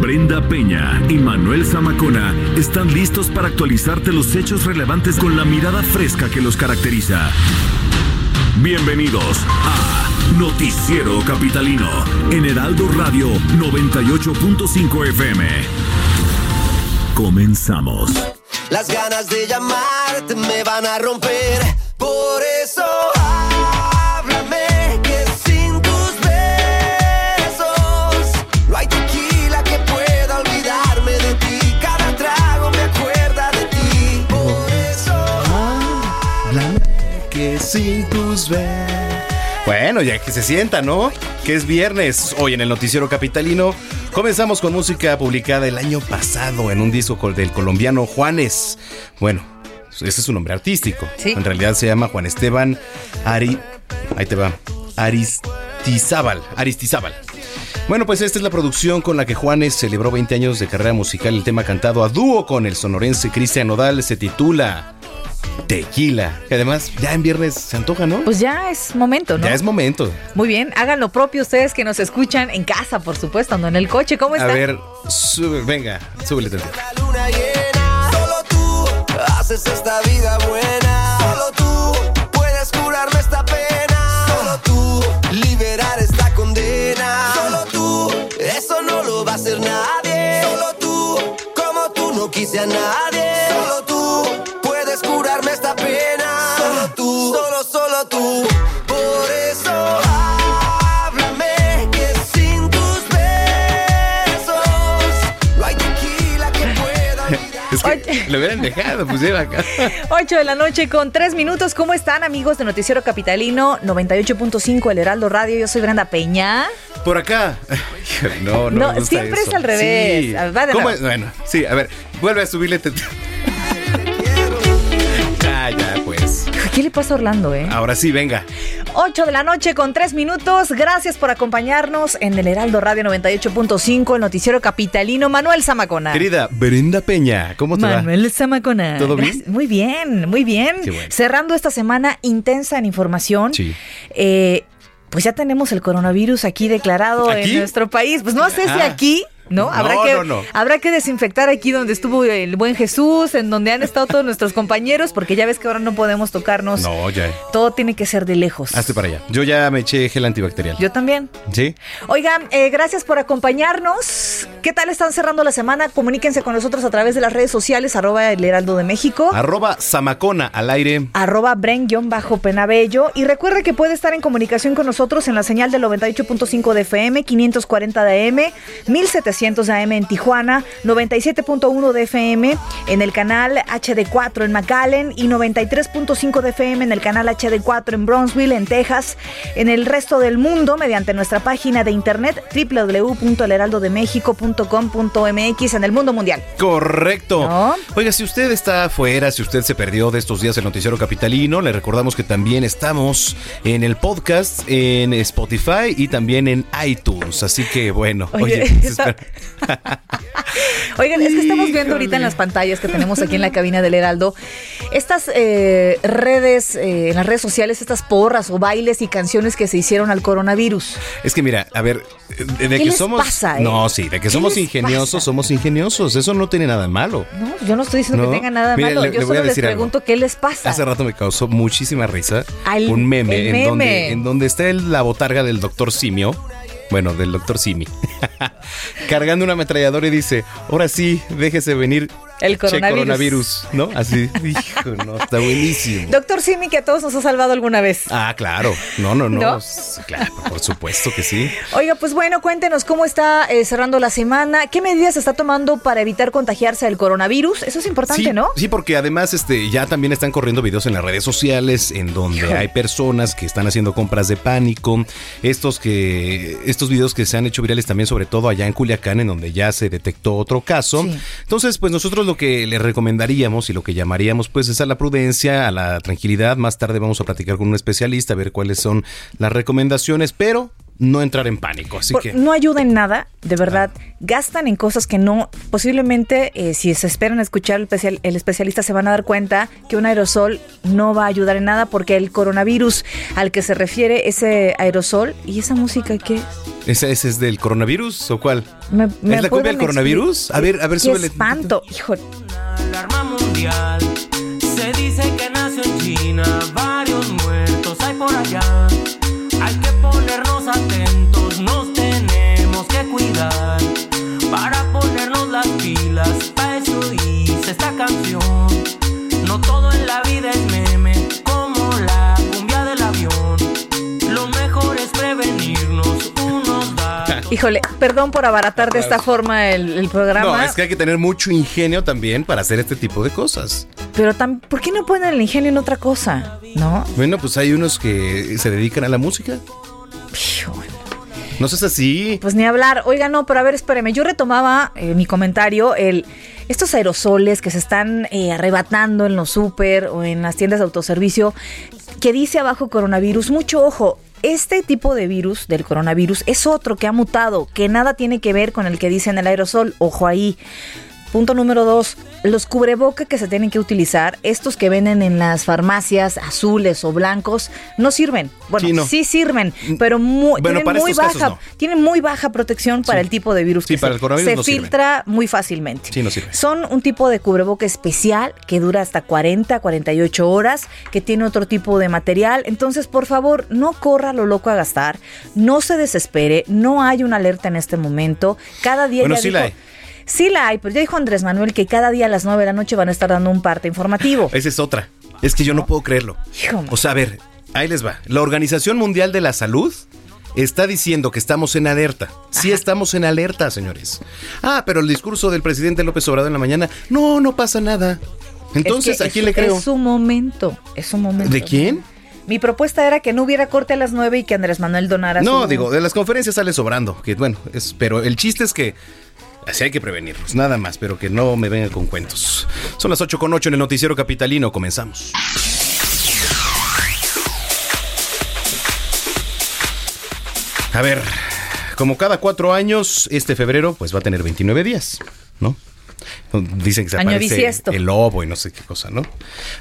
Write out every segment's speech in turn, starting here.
Brenda Peña y Manuel Zamacona están listos para actualizarte los hechos relevantes con la mirada fresca que los caracteriza. Bienvenidos a Noticiero Capitalino en Heraldo Radio 98.5 FM. Comenzamos. Las ganas de llamarte me van a romper. Por eso sin tus ver. Bueno, ya que se sienta, ¿no? Que es viernes. Hoy en el Noticiero Capitalino comenzamos con música publicada el año pasado en un disco del colombiano Juanes. Bueno, ese es su nombre artístico. Sí. En realidad se llama Juan Esteban Ari. Ahí te va. Aristizábal. Aristizábal. Bueno, pues esta es la producción con la que Juanes celebró 20 años de carrera musical. El tema cantado a dúo con el sonorense Cristian Nodal se titula Tequila. Que además ya en viernes se antoja, ¿no? Pues ya es momento, ¿no? Ya es momento. Muy bien, hagan lo propio ustedes que nos escuchan en casa, por supuesto, no en el coche. ¿Cómo A están? ver, sube, venga, súbele la luna llena. Solo tú haces esta vida buena. Nadie. Solo tú puedes curarme esta pena. Solo tú, solo, solo tú. Por eso háblame que sin tus besos no hay tequila que pueda olvidar. Es que lo hubieran dejado, pues lleva acá. 8 de la noche con 3 minutos. ¿Cómo están, amigos de Noticiero Capitalino 98.5 El Heraldo Radio? Yo soy Brenda Peña. Por acá. No, no, No, siempre es al revés. Sí. A ver, va de ¿Cómo es? Bueno, sí, a ver, vuelve a subirle. Ya, ya, pues. ¿Qué le pasa a Orlando, eh? Ahora sí, venga. 8 de la noche con 3 minutos. Gracias por acompañarnos en el Heraldo Radio 98.5, el Noticiero Capitalino. Manuel Zamacona. Querida Brenda Peña, ¿cómo te va? Manuel Zamacona. ¿Todo bien? Gracias. Muy bien, muy bien. Qué bueno. Cerrando esta semana intensa en información. Sí. Eh, pues ya tenemos el coronavirus aquí declarado ¿Aquí? en nuestro país. Pues no sé si Ah. aquí, ¿no? Habrá, No, que, no, no. habrá que desinfectar aquí donde estuvo el buen Jesús, en donde han estado todos nuestros compañeros, porque ya ves que ahora no podemos tocarnos. No, ya. Todo tiene que ser de lejos. Hazte para allá. Yo ya me eché gel antibacterial. Yo también. ¿Sí? Oigan, eh, gracias por acompañarnos. ¿Qué tal están cerrando la semana? Comuníquense con nosotros a través de las redes sociales, arroba el Heraldo de México. Arroba Zamacona al aire. arroba bren-penabello y recuerde que puede estar en comunicación con nosotros en la señal del 98.5 de FM, 540 de AM, 1700 de AM en Tijuana, 97.1 de FM en el canal HD4 en McAllen y 93.5 de FM en el canal HD4 en Bronzeville, en Texas, en el resto del mundo mediante nuestra página de internet www.elheraldodemexico.com.mx en el mundo mundial. Correcto. ¿No? Oiga, si usted está afuera, si usted se perdió de estos días el noticiero capitalino, le recordamos que también estamos en el podcast, en Spotify y también en iTunes. Así que bueno, Oye, oye, está- Oigan, es que estamos viendo ahorita en las pantallas que tenemos aquí en la cabina del Heraldo estas eh, redes, eh, en las redes sociales, estas porras o bailes y canciones que se hicieron al coronavirus. es que mira, a ver, de, de ¿Qué que les somos pasa, eh? No, sí, de que ¿Qué somos ingeniosos, pasa? somos ingeniosos, eso no tiene nada de malo. No, yo no estoy diciendo No. que tenga nada malo. le- yo le solo les algo. pregunto qué les pasa. Hace rato me causó muchísima risa Al- un meme, en. Donde, en donde está el- la botarga del doctor Simio. Bueno, del doctor Simi. cargando una ametralladora y dice, ahora sí, déjese venir El Che, coronavirus. coronavirus, ¿no? Así, hijo, no, está buenísimo. Doctor Simi, que a todos nos ha salvado alguna vez. Ah, claro. No, no, no. Claro, por supuesto que sí. Oiga, pues bueno, cuéntenos cómo está eh, cerrando la semana, qué medidas está tomando para evitar contagiarse del coronavirus. Eso es importante, sí, ¿no? Sí, porque además este, ya también están corriendo videos en las redes sociales en donde hay personas que están haciendo compras de pánico. Estos que estos videos que se han hecho virales también, sobre todo allá en Culiacán, en donde ya se detectó otro caso. Sí. Entonces, pues nosotros lo que le recomendaríamos y lo que llamaríamos, pues, es a la prudencia, a la tranquilidad. Más tarde vamos a platicar con un especialista a ver cuáles son las recomendaciones, pero no entrar en pánico. Así Por- que. No ayuda en nada, de verdad. Gastan en cosas que no, posiblemente, eh, si se esperan a escuchar el, especial- el especialista, se van a dar cuenta que un aerosol no va a ayudar en nada porque el coronavirus al que se refiere ese aerosol y esa música que es. ¿Ese, ese es del coronavirus o cuál? ¿Me, me ¿Es la cumbia del coronavirus? A ver, a ver, Qué súbele. espanto, hijo. alarma mundial. Se dice que nació en China, varios muertos hay por allá. Atentos, nos tenemos que cuidar. Para ponernos las pilas, para eso hice esta canción. No todo en la vida es meme, como la cumbia del avión. Lo mejor es prevenirnos unos datos. Híjole, perdón por abaratar de esta forma el, el programa. No, es que hay que tener mucho ingenio también para hacer este tipo de cosas. Pero tam- ¿por qué no ponen el ingenio en otra cosa? ¿No? Bueno, pues hay unos que se dedican a la música. No seas así. Pues ni hablar. Oiga, no, pero a ver, espéreme. Yo retomaba eh, mi comentario, el estos aerosoles que se están eh, arrebatando en los súper o en las tiendas de autoservicio, que dice abajo coronavirus. Mucho ojo. Este tipo de virus, del coronavirus, es otro que ha mutado, que nada tiene que ver con el que dice en el aerosol. Ojo ahí. Punto número dos, los cubreboca que se tienen que utilizar, estos que venden en las farmacias azules o blancos, no sirven. Bueno, Sí, sí, no. sirven, pero muy, Bueno, tienen, muy baja, no. tienen muy baja protección para Sí. el tipo de virus Sí, que para se, el coronavirus se no filtra muy fácilmente. Sí, no sirve. Son un tipo de cubreboca especial que dura hasta 40, 48 horas, que tiene otro tipo de material. Entonces, por favor, no corra lo loco a gastar, no se desespere, no hay una alerta en este momento. Cada día Bueno, ya sí la dijo- hay. Sí la hay, pero ya dijo Andrés Manuel que cada día a las 9 de la noche van a estar dando un parte informativo. Esa es otra. Es que yo no puedo creerlo. Hijo, O sea, a ver, ahí les va. La Organización Mundial de la Salud está diciendo que estamos en alerta. Sí estamos en alerta, señores. Ah, pero el discurso del presidente López Obrador en la mañana, no, no pasa nada. Entonces, Es que ¿a quién es- le creo? Es su momento, es su momento. ¿De quién? Mi propuesta era que no hubiera corte a las 9 y que Andrés Manuel donara No, su- digo, de las conferencias sale sobrando. Que bueno, es, pero el chiste es que así hay que prevenirnos, nada más, pero que no me vengan con cuentos. Son las 8 con 8 en el noticiero capitalino, comenzamos. A ver, como cada cuatro años, este febrero pues va a tener 29 días, ¿no? Dicen que se Año aparece bisiesto. el lobo y no sé qué cosa, ¿no?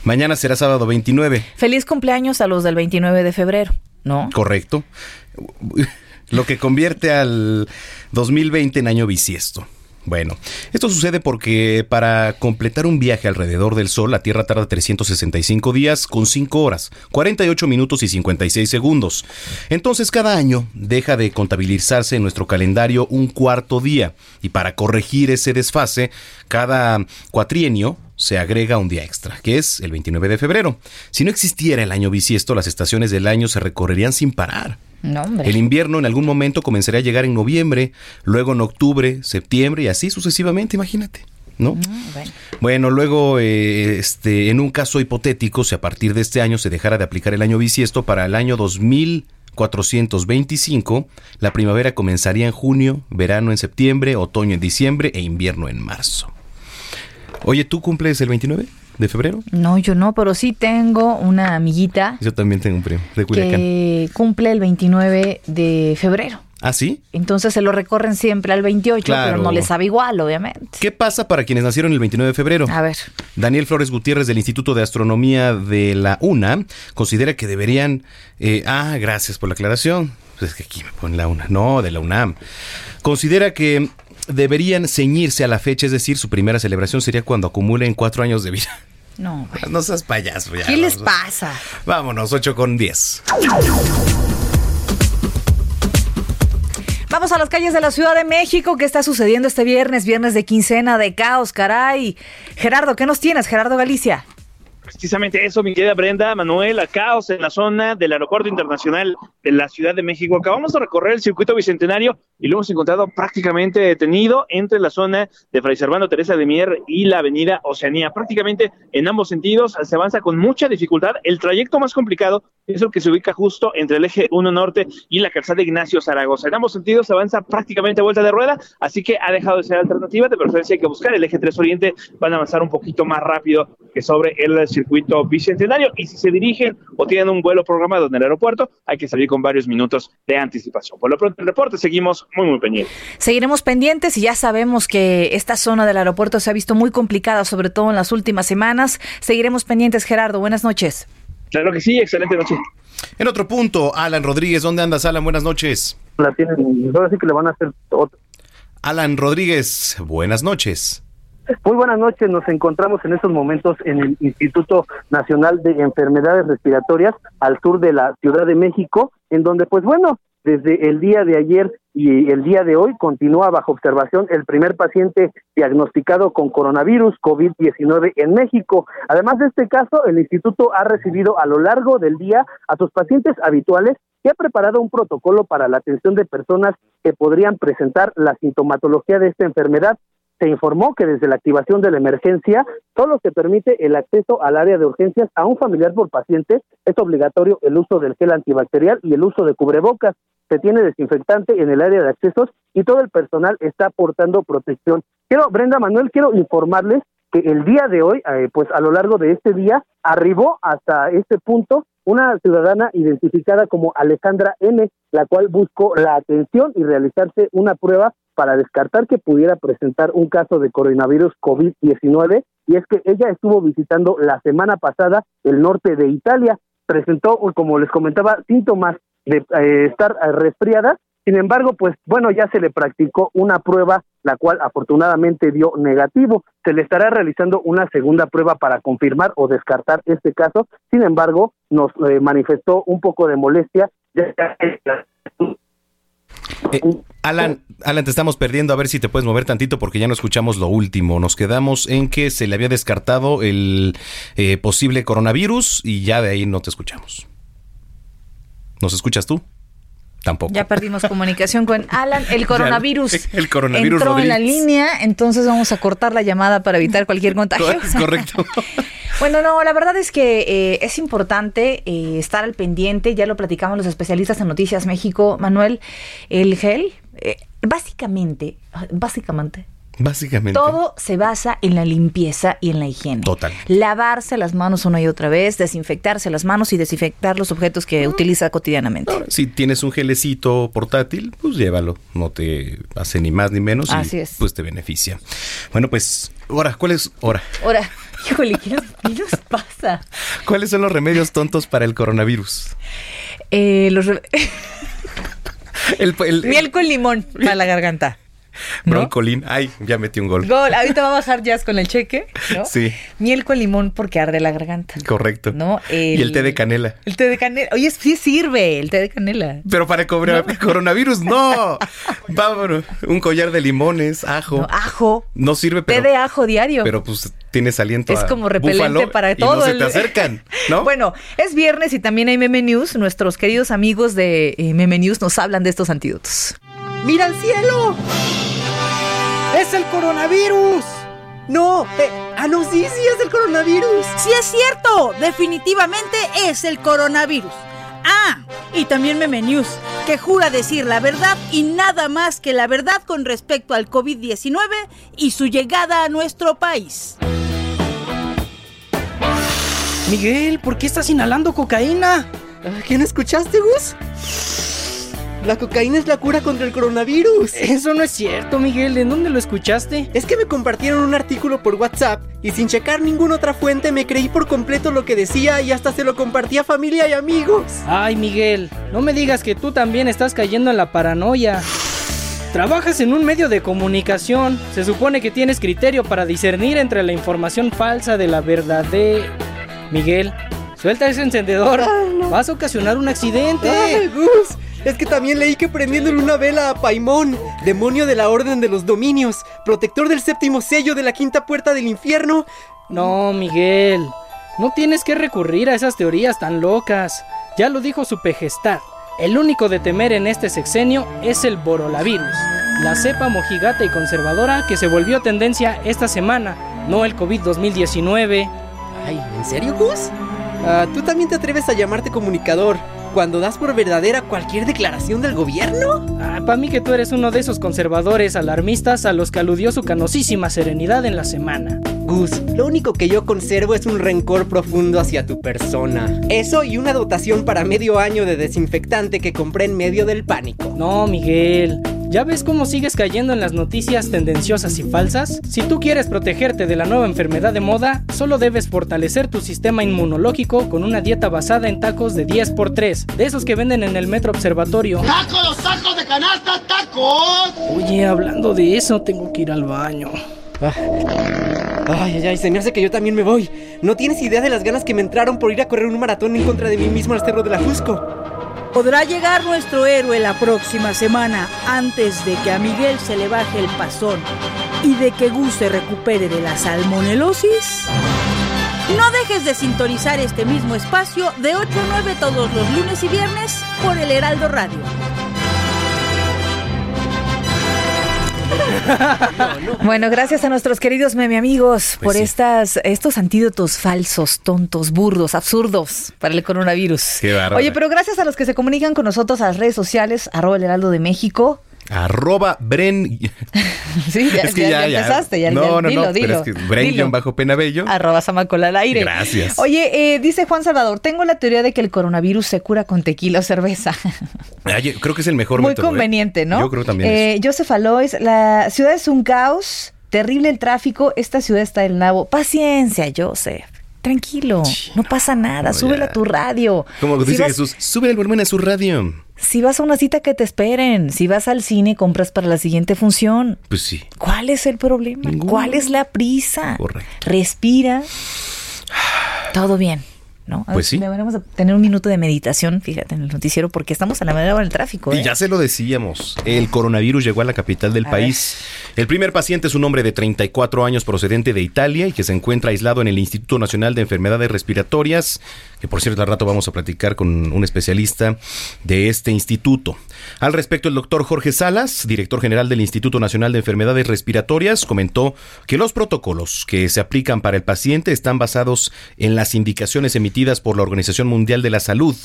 Mañana será sábado 29. Feliz cumpleaños a los del 29 de febrero, ¿no? Correcto. Lo que convierte al 2020 en año bisiesto. Bueno, esto sucede porque para completar un viaje alrededor del Sol, la Tierra tarda 365 días con 5 horas, 48 minutos y 56 segundos. Entonces cada año deja de contabilizarse en nuestro calendario un cuarto día y para corregir ese desfase, cada cuatrienio se agrega un día extra, que es el 29 de febrero. Si no existiera el año bisiesto, las estaciones del año se recorrerían sin parar. No. El invierno en algún momento comenzaría a llegar en noviembre, luego en octubre, septiembre y así sucesivamente, imagínate, ¿no? Mm, bueno. Bueno, luego, eh, este, en un caso hipotético, si a partir de este año se dejara de aplicar el año bisiesto para el año 2425, la primavera comenzaría en junio, verano en septiembre, otoño en diciembre e invierno en marzo. Oye, ¿tú cumples el 29 de febrero? No, yo no, pero sí tengo una amiguita Yo también tengo un primo de Culiacán. que cumple el 29 de febrero. ¿Ah, sí? Entonces se lo recorren siempre al 28, Claro. pero no les sabe igual, obviamente. ¿Qué pasa para quienes nacieron el 29 de febrero? A ver. Daniel Flores Gutiérrez del Instituto de Astronomía de la UNA considera que deberían... eh, ah, gracias por la aclaración. Pues es que aquí me ponen la UNA. No, de la UNAM. Considera que deberían ceñirse a la fecha, es decir, su primera celebración sería cuando acumulen cuatro años de vida. No, güey. No seas payaso. ya, ¿Qué les pasa? Vámonos, 8 con 10. Vamos a las calles de la Ciudad de México. ¿Qué está sucediendo este viernes? Viernes de quincena de caos, caray. Gerardo, ¿qué nos tienes? Gerardo Galicia. Precisamente eso, mi querida Brenda, Manuel, a caos en la zona del Aeropuerto Internacional de la Ciudad de México. Acabamos de recorrer el circuito bicentenario y lo hemos encontrado prácticamente detenido entre la zona de Fray Servando Teresa de Mier y la avenida Oceanía. Prácticamente en ambos sentidos se avanza con mucha dificultad. El trayecto más complicado es el que se ubica justo entre el eje 1 norte y la calzada Ignacio Zaragoza. En ambos sentidos se avanza prácticamente a vuelta de rueda, así que ha dejado de ser alternativa. De preferencia hay que buscar el eje 3 oriente, van a avanzar un poquito más rápido que sobre el circuito bicentenario y si se dirigen o tienen un vuelo programado en el aeropuerto, hay que salir con varios minutos de anticipación. Por lo pronto, el reporte seguimos muy, muy pendientes. Seguiremos pendientes y ya sabemos que esta zona del aeropuerto se ha visto muy complicada, sobre todo en las últimas semanas. Seguiremos pendientes, Gerardo. Buenas noches. Claro que sí, excelente noche. En otro punto, Alan Rodríguez, ¿dónde andas, Alan? Buenas noches. La tienen, ahora sí que le van a hacer otro. Alan Rodríguez, buenas noches. Muy buenas noches, nos encontramos en estos momentos en el Instituto Nacional de Enfermedades Respiratorias al sur de la Ciudad de México, en donde pues bueno, desde el día de ayer y el día de hoy continúa bajo observación el primer paciente diagnosticado con coronavirus COVID-19 en México. Además de este caso, el instituto ha recibido a lo largo del día a sus pacientes habituales y ha preparado un protocolo para la atención de personas que podrían presentar la sintomatología de esta enfermedad se informó que desde la activación de la emergencia solo se permite el acceso al área de urgencias a un familiar por paciente. Es obligatorio el uso del gel antibacterial y el uso de cubrebocas. Se tiene desinfectante en el área de accesos y todo el personal está aportando protección. Quiero, Brenda Manuel, quiero informarles que el día de hoy, eh, pues a lo largo de este día, arribó hasta este punto una ciudadana identificada como Alejandra N., la cual buscó la atención y realizarse una prueba para descartar que pudiera presentar un caso de coronavirus COVID-19 y es que ella estuvo visitando la semana pasada el norte de Italia, presentó, como les comentaba, síntomas de eh, estar eh, resfriada, sin embargo, pues bueno, ya se le practicó una prueba, la cual afortunadamente dio negativo. Se le estará realizando una segunda prueba para confirmar o descartar este caso. Sin embargo, nos eh, manifestó un poco de molestia. Ya eh, Alan, Alan, te estamos perdiendo. A ver si te puedes mover tantito porque ya no escuchamos lo último. Nos quedamos en que se le había descartado el eh, posible coronavirus y ya de ahí no te escuchamos. ¿Nos escuchas tú? Tampoco. Ya perdimos comunicación con Alan. El coronavirus, el coronavirus entró en la línea, entonces vamos a cortar la llamada para evitar cualquier contagio. Correcto. bueno, no, la verdad es que eh, es importante eh, estar al pendiente. Ya lo platicamos los especialistas en Noticias México, Manuel. El gel, eh, básicamente, básicamente, Básicamente. Todo se basa en la limpieza y en la higiene. Total. Lavarse las manos una y otra vez, desinfectarse las manos y desinfectar los objetos que utiliza cotidianamente. si tienes un gelecito portátil, pues llévalo. No te hace ni más ni menos Así y es. pues te beneficia. Bueno, pues, ahora, ¿cuál es hora? Ahora, híjole, ¿qué nos, qué nos pasa? ¿Cuáles son los remedios tontos para el coronavirus? Eh, los El, el- Miel con limón para la garganta. ¿No? broncolín. Ay, ya metí un gol. Gol. Ahorita va a bajar Jazz con el cheque, ¿no? Sí. Miel con limón porque arde la garganta. Correcto. ¿No? Y el té de canela. El té de canela. Oye, sí sirve el té de canela. Pero para cobrar coronavirus, no. Vámonos. Un collar de limones, ajo. No, ajo. No sirve, Té de ajo diario. pero pues tienes aliento es a como repelente para y todo. no se el- te acercan, ¿no? Bueno, es viernes y también hay Meme News. Nuestros queridos amigos de eh, Meme News nos hablan de estos antídotos. ¡Mira al cielo! ¡Es el coronavirus! No, eh, ah, no, sí, sí, es el coronavirus. Sí es cierto, definitivamente es el coronavirus. Ah, y también Meme News, que jura decir la verdad y nada más que la verdad con respecto al COVID-19 y su llegada a nuestro país. Miguel, ¿por qué estás inhalando cocaína? Ah, ¿Quién escuchaste, Gus? La cocaína es la cura contra el coronavirus. Eso no es cierto, Miguel. ¿En dónde lo escuchaste? Es que me compartieron un artículo por WhatsApp y sin checar ninguna otra fuente me creí por completo lo que decía y hasta se lo compartí a familia y amigos. Ay, Miguel, no me digas que tú también estás cayendo en la paranoia. Trabajas en un medio de comunicación. Se supone que tienes criterio para discernir entre la información falsa de la verdadera. Miguel, suelta ese encendedor. Vas a ocasionar un accidente. Ay, Gus, Es que también leí que prendiéndole una vela a Paimón, demonio de la Orden de los Dominios, protector del séptimo sello de la quinta puerta del infierno. No, Miguel. No tienes que recurrir a esas teorías tan locas. Ya lo dijo su pejestad. El único de temer en este sexenio es el borolavirus, la cepa mojigata y conservadora que se volvió tendencia esta semana, no el COVID-2019. Ay, ¿en serio, Gus? Ah, ¿Tú también te atreves a llamarte comunicador cuando das por verdadera cualquier declaración del gobierno? Ah, mí que tú eres uno de esos conservadores alarmistas a los que aludió su canosísima serenidad en la semana. Gus, lo único que yo conservo es un rencor profundo hacia tu persona. Eso y una dotación para medio año de desinfectante que compré en medio del pánico. No, Miguel. ¿Ya ves cómo sigues cayendo en las noticias tendenciosas y falsas? Si tú quieres protegerte de la nueva enfermedad de moda, solo debes fortalecer tu sistema inmunológico con una dieta basada en tacos de 10x3, de esos que venden en el Metro Observatorio. ¡Tacos, tacos de canasta, tacos! Oye, hablando de eso, tengo que ir al baño. Ah. Ay, ay, ay, se me hace que yo también me voy. No tienes idea de las ganas que me entraron por ir a correr un maratón en contra de mí mismo al Cerro de la Jusco. ¿Podrá llegar nuestro héroe la próxima semana antes de que a Miguel se le baje el pasón y de que Gus se recupere de la salmonelosis? No dejes de sintonizar este mismo espacio de 8 a 9 todos los lunes y viernes por el Heraldo Radio. Bueno, gracias a nuestros queridos meme amigos Pues por sí. estas, estos antídotos falsos, tontos, burdos, absurdos para el coronavirus. Qué. Oye, pero gracias a los que se comunican con nosotros a las redes sociales, arroba el heraldo de México. Arroba Bren. Sí, ya, ya- ya empezaste, ya, no, no, dilo, no, dilo. pero es que Bren bajo Penabello. Arroba al aire. Gracias. Oye, eh, dice Juan Salvador, tengo la teoría de que el coronavirus se cura con tequila o cerveza. Ay, creo que es el mejor Muy método, ¿eh? conveniente, ¿no? Yo creo también. Eh, Joseph Alois, la ciudad es un caos, terrible el tráfico, esta ciudad está del nabo. Paciencia, Joseph. Tranquilo, no pasa nada, súbela a tu radio. Como Si dice vas- Jesús, sube el volumen a su radio. Si vas a una cita que te esperen, si vas al cine, compras para la siguiente función. Pues sí. ¿Cuál es el problema? ¿Cuál es la prisa? Correcto. Respira. Todo bien. ¿No? Pues sí. Deberíamos de tener un minuto de meditación, fíjate, en el noticiero, porque estamos a la manera del tráfico. Y ¿eh? ya se lo decíamos, el coronavirus llegó a la capital del A país. El primer paciente es un hombre de 34 años procedente de Italia y que se encuentra aislado en el Instituto Nacional de Enfermedades Respiratorias, que por cierto al rato vamos a platicar con un especialista de este instituto. Al respecto, el doctor Jorge Salas, director general del Instituto Nacional de Enfermedades Respiratorias, comentó que los protocolos que se aplican para el paciente están basados en las indicaciones emitidas por la Organización Mundial de la Salud.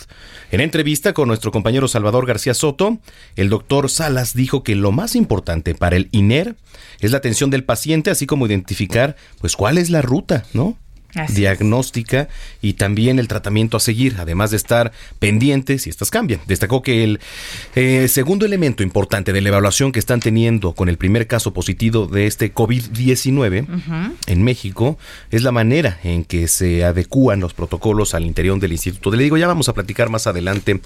En entrevista con nuestro compañero Salvador García Soto, el doctor Salas dijo que lo más importante para el INER es la atención del paciente, así como identificar pues cuál es la ruta, ¿no? Así diagnóstica y también el tratamiento a seguir, además de estar pendientes si estas cambian. Destacó que el eh, segundo elemento importante de la evaluación que están teniendo con el primer caso positivo de este COVID-19 en México es la manera en que se adecúan los protocolos al interior del instituto. Le digo, ya vamos a platicar más adelante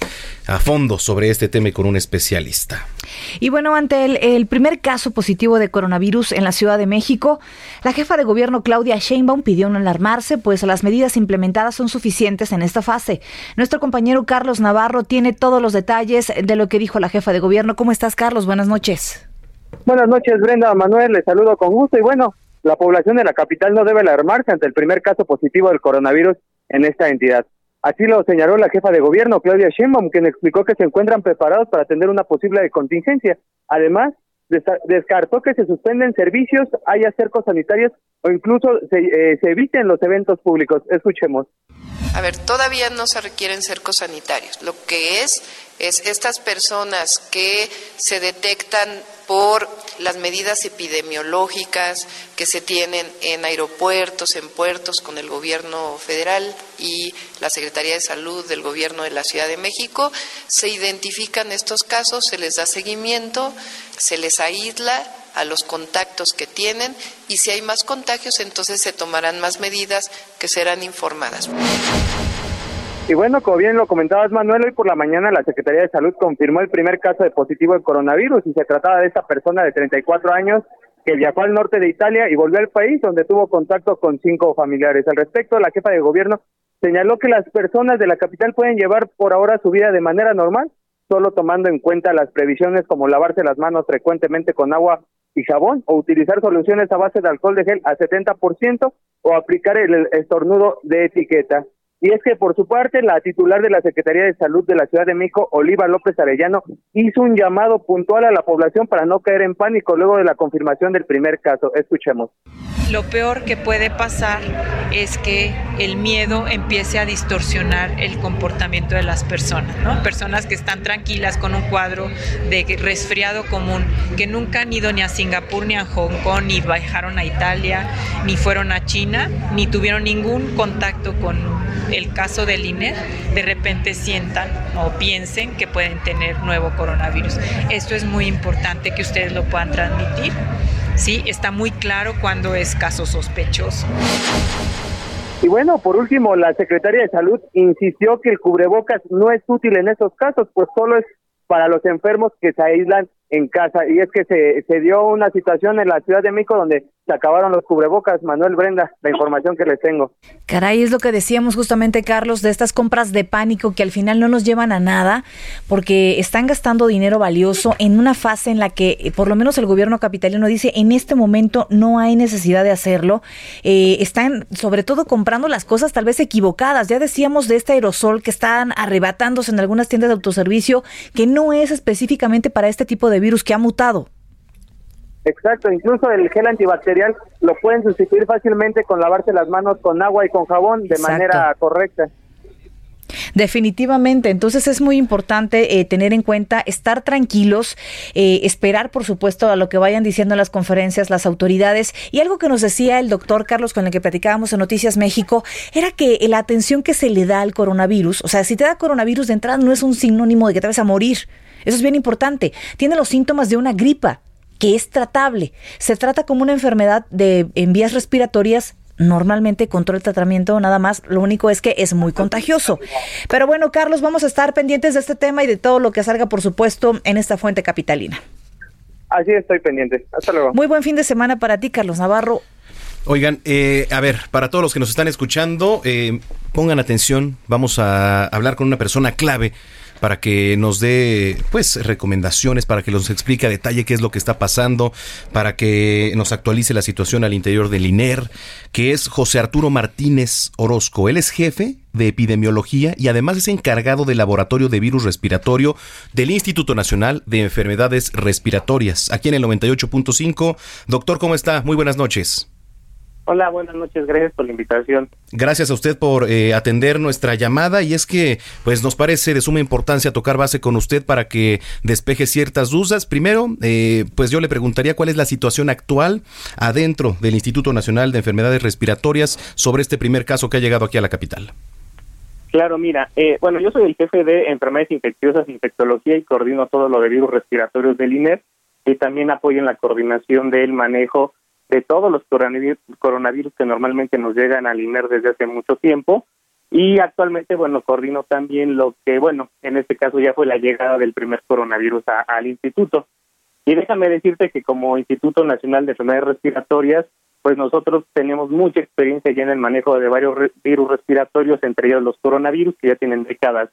a fondo sobre este tema y con un especialista. Y bueno, ante el, primer caso positivo de coronavirus en la Ciudad de México, la jefa de gobierno Claudia Sheinbaum pidió no alarmarse, pues las medidas implementadas son suficientes en esta fase. Nuestro compañero Carlos Navarro tiene todos los detalles de lo que dijo la jefa de gobierno. ¿Cómo estás, Carlos? Buenas noches. Buenas noches, Brenda Manuel, les saludo con gusto y bueno, la población de la capital no debe alarmarse ante el primer caso positivo del coronavirus en esta entidad. Así lo señaló la jefa de gobierno, Claudia Sheinbaum, quien explicó que se encuentran preparados para atender una posible contingencia. Además, descartó que se suspenden servicios, haya cercos sanitarios o incluso se, eh, se eviten los eventos públicos. Escuchemos. A ver, todavía no se requieren cercos sanitarios. Lo que es es estas personas que se detectan por las medidas epidemiológicas que se tienen en aeropuertos, en puertos con el gobierno federal y la Secretaría de Salud del gobierno de la Ciudad de México, se identifican estos casos, se les da seguimiento, se les aísla a los contactos que tienen y si hay más contagios entonces se tomarán más medidas que serán informadas. Y bueno, como bien lo comentabas, Manuel, hoy por la mañana la Secretaría de Salud confirmó el primer caso de positivo de coronavirus y se trataba de esta persona de 34 años que viajó al norte de Italia y volvió al país donde tuvo contacto con cinco familiares. Al respecto, la jefa de gobierno señaló que las personas de la capital pueden llevar por ahora su vida de manera normal, solo tomando en cuenta las previsiones como lavarse las manos frecuentemente con agua y jabón o utilizar soluciones a base de alcohol de gel a 70% o aplicar el estornudo de etiqueta. Y es que por su parte la titular de la Secretaría de Salud de la Ciudad de México, Oliva López Arellano, hizo un llamado puntual a la población para no caer en pánico luego de la confirmación del primer caso. Escuchemos. Lo peor que puede pasar es que el miedo empiece a distorsionar el comportamiento de las personas, ¿no? Personas que están tranquilas con un cuadro de resfriado común, que nunca han ido ni a Singapur ni a Hong Kong, ni viajaron a Italia, ni fueron a China, ni tuvieron ningún contacto con el caso del INER, de repente sientan o piensen que pueden tener nuevo coronavirus. Esto es muy importante que ustedes lo puedan transmitir. Sí, está muy claro cuando es caso sospechoso. Y bueno, por último, la secretaria de Salud insistió que el cubrebocas no es útil en estos casos, pues solo es para los enfermos que se aíslan en casa. Y es que se, se dio una situación en la Ciudad de México donde se acabaron los cubrebocas. Manuel Brenda, la información que les tengo. Caray, es lo que decíamos justamente, Carlos, de estas compras de pánico que al final no nos llevan a nada porque están gastando dinero valioso en una fase en la que eh, por lo menos el gobierno capitalino dice en este momento no hay necesidad de hacerlo. Eh, están sobre todo comprando las cosas tal vez equivocadas. Ya decíamos de este aerosol que están arrebatándose en algunas tiendas de autoservicio que no es específicamente para este tipo de virus que ha mutado. Exacto, incluso el gel antibacterial lo pueden sustituir fácilmente con lavarse las manos con agua y con jabón de manera correcta. Definitivamente, entonces es muy importante eh, tener en cuenta, estar tranquilos, eh, esperar por supuesto a lo que vayan diciendo las conferencias las autoridades y algo que nos decía el doctor Carlos con el que platicábamos en Noticias México era que la atención que se le da al coronavirus, o sea, si te da coronavirus de entrada no es un sinónimo de que te vas a morir, eso es bien importante, tiene los síntomas de una gripa, que es tratable. Se trata como una enfermedad de en vías respiratorias normalmente contra el tratamiento nada más, lo único es que es muy contagioso. Pero bueno, Carlos, vamos a estar pendientes de este tema y de todo lo que salga, por supuesto, en esta fuente capitalina. Así estoy pendiente. Hasta luego. Muy buen fin de semana para ti, Carlos Navarro. Oigan, eh, a ver, para todos los que nos están escuchando, eh, pongan atención, vamos a hablar con una persona clave para que nos dé pues recomendaciones, para que nos explique a detalle qué es lo que está pasando, para que nos actualice la situación al interior del INER, que es José Arturo Martínez Orozco. Él es jefe de epidemiología y además es encargado del laboratorio de virus respiratorio del Instituto Nacional de Enfermedades Respiratorias, aquí en el 98.5. Doctor, ¿cómo está? Muy buenas noches. Hola, buenas noches, gracias por la invitación. Gracias a usted por eh, atender nuestra llamada y es que pues nos parece de suma importancia tocar base con usted para que despeje ciertas dudas. Primero, eh, pues yo le preguntaría cuál es la situación actual adentro del Instituto Nacional de Enfermedades Respiratorias sobre este primer caso que ha llegado aquí a la capital. Claro, mira, eh, bueno, yo soy el jefe de enfermedades infecciosas, infectología y coordino todo lo de virus respiratorios del INER y también apoyo en la coordinación del manejo de todos los coronavirus, que normalmente nos llegan al INER desde hace mucho tiempo. Y actualmente, bueno, coordino también lo que, bueno, en este caso ya fue la llegada del primer coronavirus al instituto. Y déjame decirte que como Instituto Nacional de Enfermedades Respiratorias, pues nosotros tenemos mucha experiencia ya en el manejo de varios virus respiratorios, entre ellos los coronavirus, que ya tienen décadas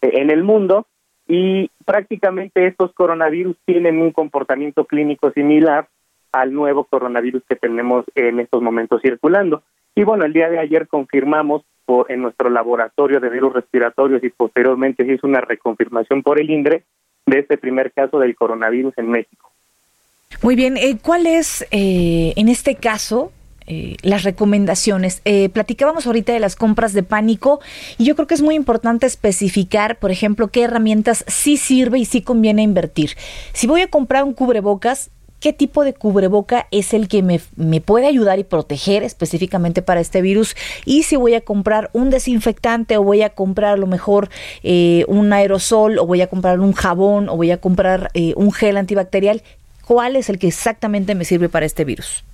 eh, en el mundo. Y prácticamente estos coronavirus tienen un comportamiento clínico similar al nuevo coronavirus que tenemos en estos momentos circulando. Y bueno, el día de ayer confirmamos en nuestro laboratorio de virus respiratorios y posteriormente se hizo una reconfirmación por el INDRE de este primer caso del coronavirus en México. Muy bien, eh, ¿cuál es eh, en este caso eh, las recomendaciones. platicábamos ahorita de las compras de pánico y yo creo que es muy importante especificar, por ejemplo, qué herramientas sí sirve y sí conviene invertir. Si voy a comprar un cubrebocas, qué tipo de cubreboca es el que me, puede ayudar y proteger específicamente para este virus y si voy a comprar un desinfectante o voy a comprar a lo mejor eh, un aerosol o voy a comprar un jabón o voy a comprar eh, un gel antibacterial, ¿cuál es el que exactamente me sirve para este virus?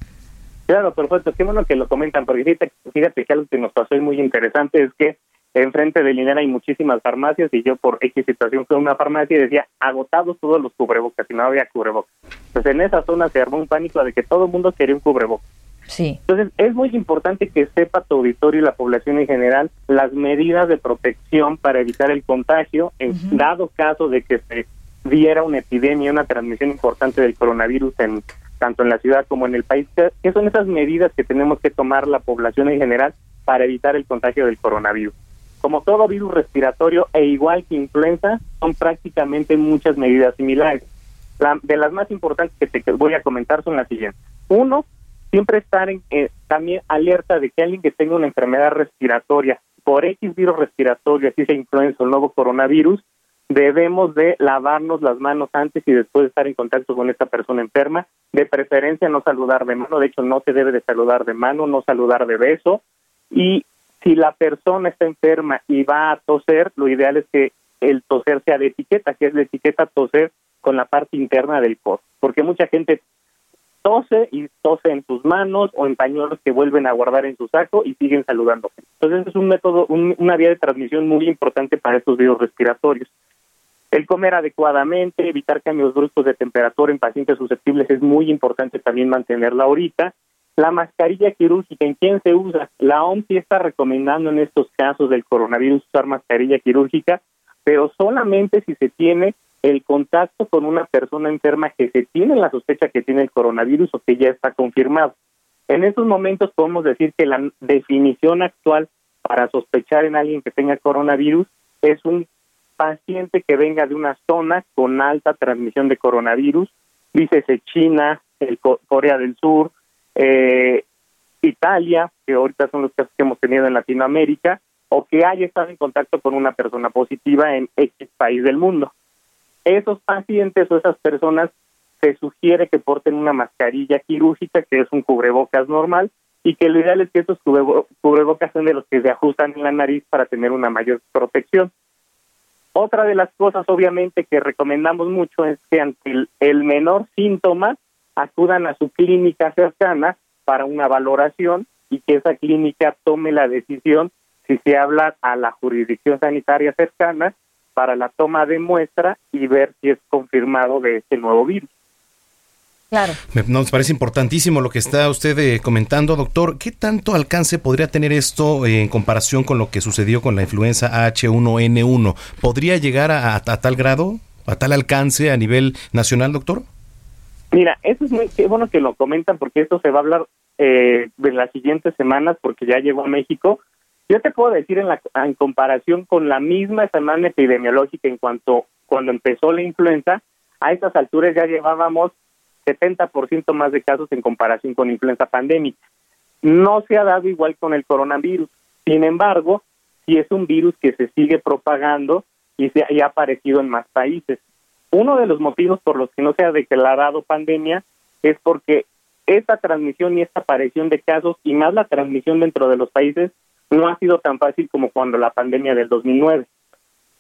Claro, perfecto. Qué bueno que lo comentan, porque fíjate, fíjate que algo que nos pasó es muy interesante es que enfrente de Liner hay muchísimas farmacias y yo por X situación fui a una farmacia y decía agotados todos los cubrebocas y no había cubrebocas. Pues en esa zona se armó un pánico de que todo el mundo quería un cubrebocas. Sí. Entonces, es muy importante que sepa tu auditorio y la población en general las medidas de protección para evitar el contagio en dado caso de que se diera una epidemia, una transmisión importante del coronavirus en tanto en la ciudad como en el país. ¿Qué son esas medidas que tenemos que tomar la población en general para evitar el contagio del coronavirus? Como todo virus respiratorio e igual que influenza, son prácticamente muchas medidas similares. La- de las más importantes que te voy a comentar son las siguientes. Uno, siempre estar en, eh, también alerta de que alguien que tenga una enfermedad respiratoria por X virus respiratorio, así sea influenza o el nuevo coronavirus, debemos de lavarnos las manos antes y después de estar en contacto con esta persona enferma. De preferencia no saludar de mano, de hecho no se debe de saludar de mano, no saludar de beso. Y si la persona está enferma y va a toser, lo ideal es que el toser sea de etiqueta, que es de etiqueta toser con la parte interna del codo, porque mucha gente tose y tose en sus manos o en pañuelos que vuelven a guardar en su saco y siguen saludando. Entonces es un método, un- una vía de transmisión muy importante para estos virus respiratorios. El comer adecuadamente, evitar cambios bruscos de temperatura en pacientes susceptibles es muy importante también mantenerla ahorita. La mascarilla quirúrgica, ¿en quién se usa? La OMS está recomendando en estos casos del coronavirus usar mascarilla quirúrgica, pero solamente si se tiene el contacto con una persona enferma que se tiene la sospecha que tiene el coronavirus o que ya está confirmado. En estos momentos podemos decir que la definición actual para sospechar en alguien que tenga coronavirus es un paciente que venga de una zona con alta transmisión de coronavirus, dícese China, el Co- Corea del Sur, eh, Italia, que ahorita son los casos que hemos tenido en Latinoamérica, o que haya estado en contacto con una persona positiva en X país del mundo. Esos pacientes o esas personas se sugiere que porten una mascarilla quirúrgica, que es un cubrebocas normal, y que lo ideal es que estos cubrebo- cubrebocas sean de los que se ajustan en la nariz para tener una mayor protección. Otra de las cosas, obviamente, que recomendamos mucho es que ante el menor síntoma acudan a su clínica cercana para una valoración y que esa clínica tome la decisión si se habla a la jurisdicción sanitaria cercana para la toma de muestra y ver si es confirmado de este nuevo virus. Claro. Me- Nos parece importantísimo lo que está usted eh, comentando, doctor. ¿Qué tanto alcance podría tener esto eh, en comparación con lo que sucedió con la influenza H1N1? ¿Podría llegar a, a tal grado, a tal alcance a nivel nacional, doctor? Mira, eso es muy qué bueno que lo comentan porque esto se va a hablar eh, en las siguientes semanas porque ya llegó a México. Yo te puedo decir en, la, en comparación con la misma semana epidemiológica en cuanto cuando empezó la influenza, a estas alturas ya llevábamos 70% más de casos en comparación con influenza pandémica. No se ha dado igual con el coronavirus. Sin embargo, sí es un virus que se sigue propagando y, se, y ha aparecido en más países. Uno de los motivos por los que no se ha declarado pandemia es porque esta transmisión y esta aparición de casos y más la transmisión dentro de los países no ha sido tan fácil como cuando la pandemia del 2009.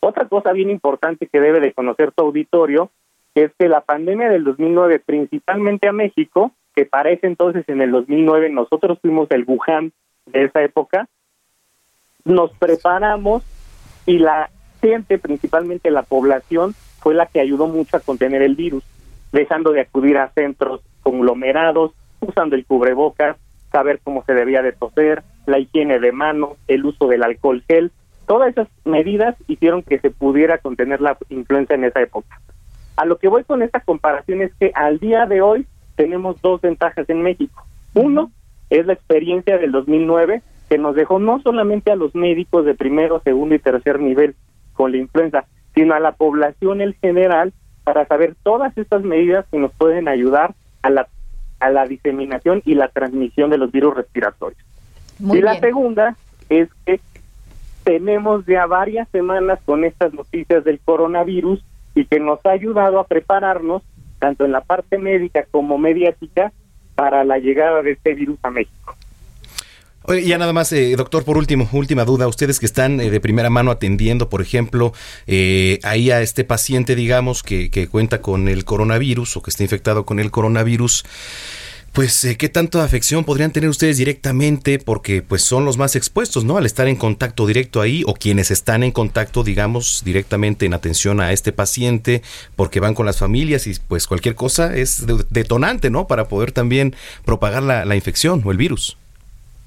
Otra cosa bien importante que debe de conocer tu auditorio es que la pandemia del 2009, principalmente a México, que parece entonces en el 2009 nosotros fuimos el Wuhan de esa época, nos preparamos y la gente, principalmente la población, fue la que ayudó mucho a contener el virus, dejando de acudir a centros conglomerados, usando el cubrebocas, saber cómo se debía de toser, la higiene de manos, el uso del alcohol gel, todas esas medidas hicieron que se pudiera contener la influenza en esa época. A lo que voy con esta comparación es que al día de hoy tenemos dos ventajas en México. Uno es la experiencia del 2009 que nos dejó no solamente a los médicos de primero, segundo y tercer nivel con la influenza, sino a la población en general para saber todas estas medidas que nos pueden ayudar a la, a la diseminación y la transmisión de los virus respiratorios. Muy y la segunda es que tenemos ya varias semanas con estas noticias del coronavirus y que nos ha ayudado a prepararnos, tanto en la parte médica como mediática, para la llegada de este virus a México. Oye, ya nada más, eh, doctor, por último, última duda. Ustedes que están eh, de primera mano atendiendo, por ejemplo, eh, ahí a este paciente, digamos, que, que cuenta con el coronavirus o que está infectado con el coronavirus, pues eh, qué tanta afección podrían tener ustedes directamente porque pues son los más expuestos, ¿no? Al estar en contacto directo ahí o quienes están en contacto, digamos, directamente en atención a este paciente porque van con las familias y pues cualquier cosa es detonante, ¿no? Para poder también propagar la, la infección o el virus.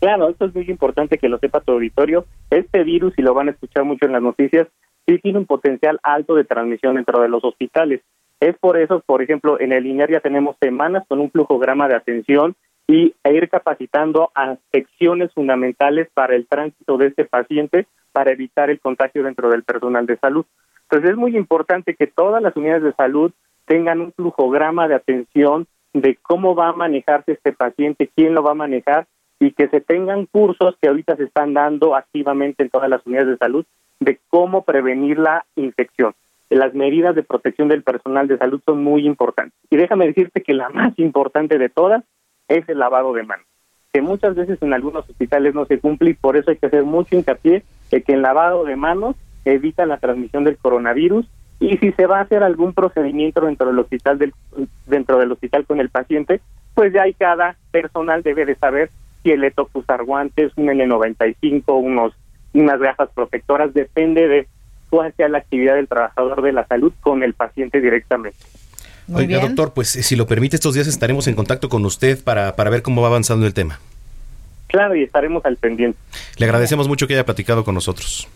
Claro, esto es muy importante que lo sepa tu auditorio. Este virus, y lo van a escuchar mucho en las noticias, sí tiene un potencial alto de transmisión dentro de los hospitales. Es por eso, por ejemplo, en el INER ya tenemos semanas con un flujograma de atención y e ir capacitando a secciones fundamentales para el tránsito de este paciente para evitar el contagio dentro del personal de salud. Entonces es muy importante que todas las unidades de salud tengan un flujograma de atención de cómo va a manejarse este paciente, quién lo va a manejar y que se tengan cursos que ahorita se están dando activamente en todas las unidades de salud de cómo prevenir la infección las medidas de protección del personal de salud son muy importantes. Y déjame decirte que la más importante de todas es el lavado de manos, que muchas veces en algunos hospitales no se cumple y por eso hay que hacer mucho hincapié de que el lavado de manos evita la transmisión del coronavirus y si se va a hacer algún procedimiento dentro del hospital del, dentro del hospital con el paciente, pues ya hay cada personal debe de saber si le toca usar guantes, un N95, unos unas gafas protectoras, depende de cuál sea la actividad del trabajador de la salud con el paciente directamente. Oiga, doctor, pues si lo permite, estos días estaremos en contacto con usted para, para ver cómo va avanzando el tema. Claro, y estaremos al pendiente. Le agradecemos mucho que haya platicado con nosotros.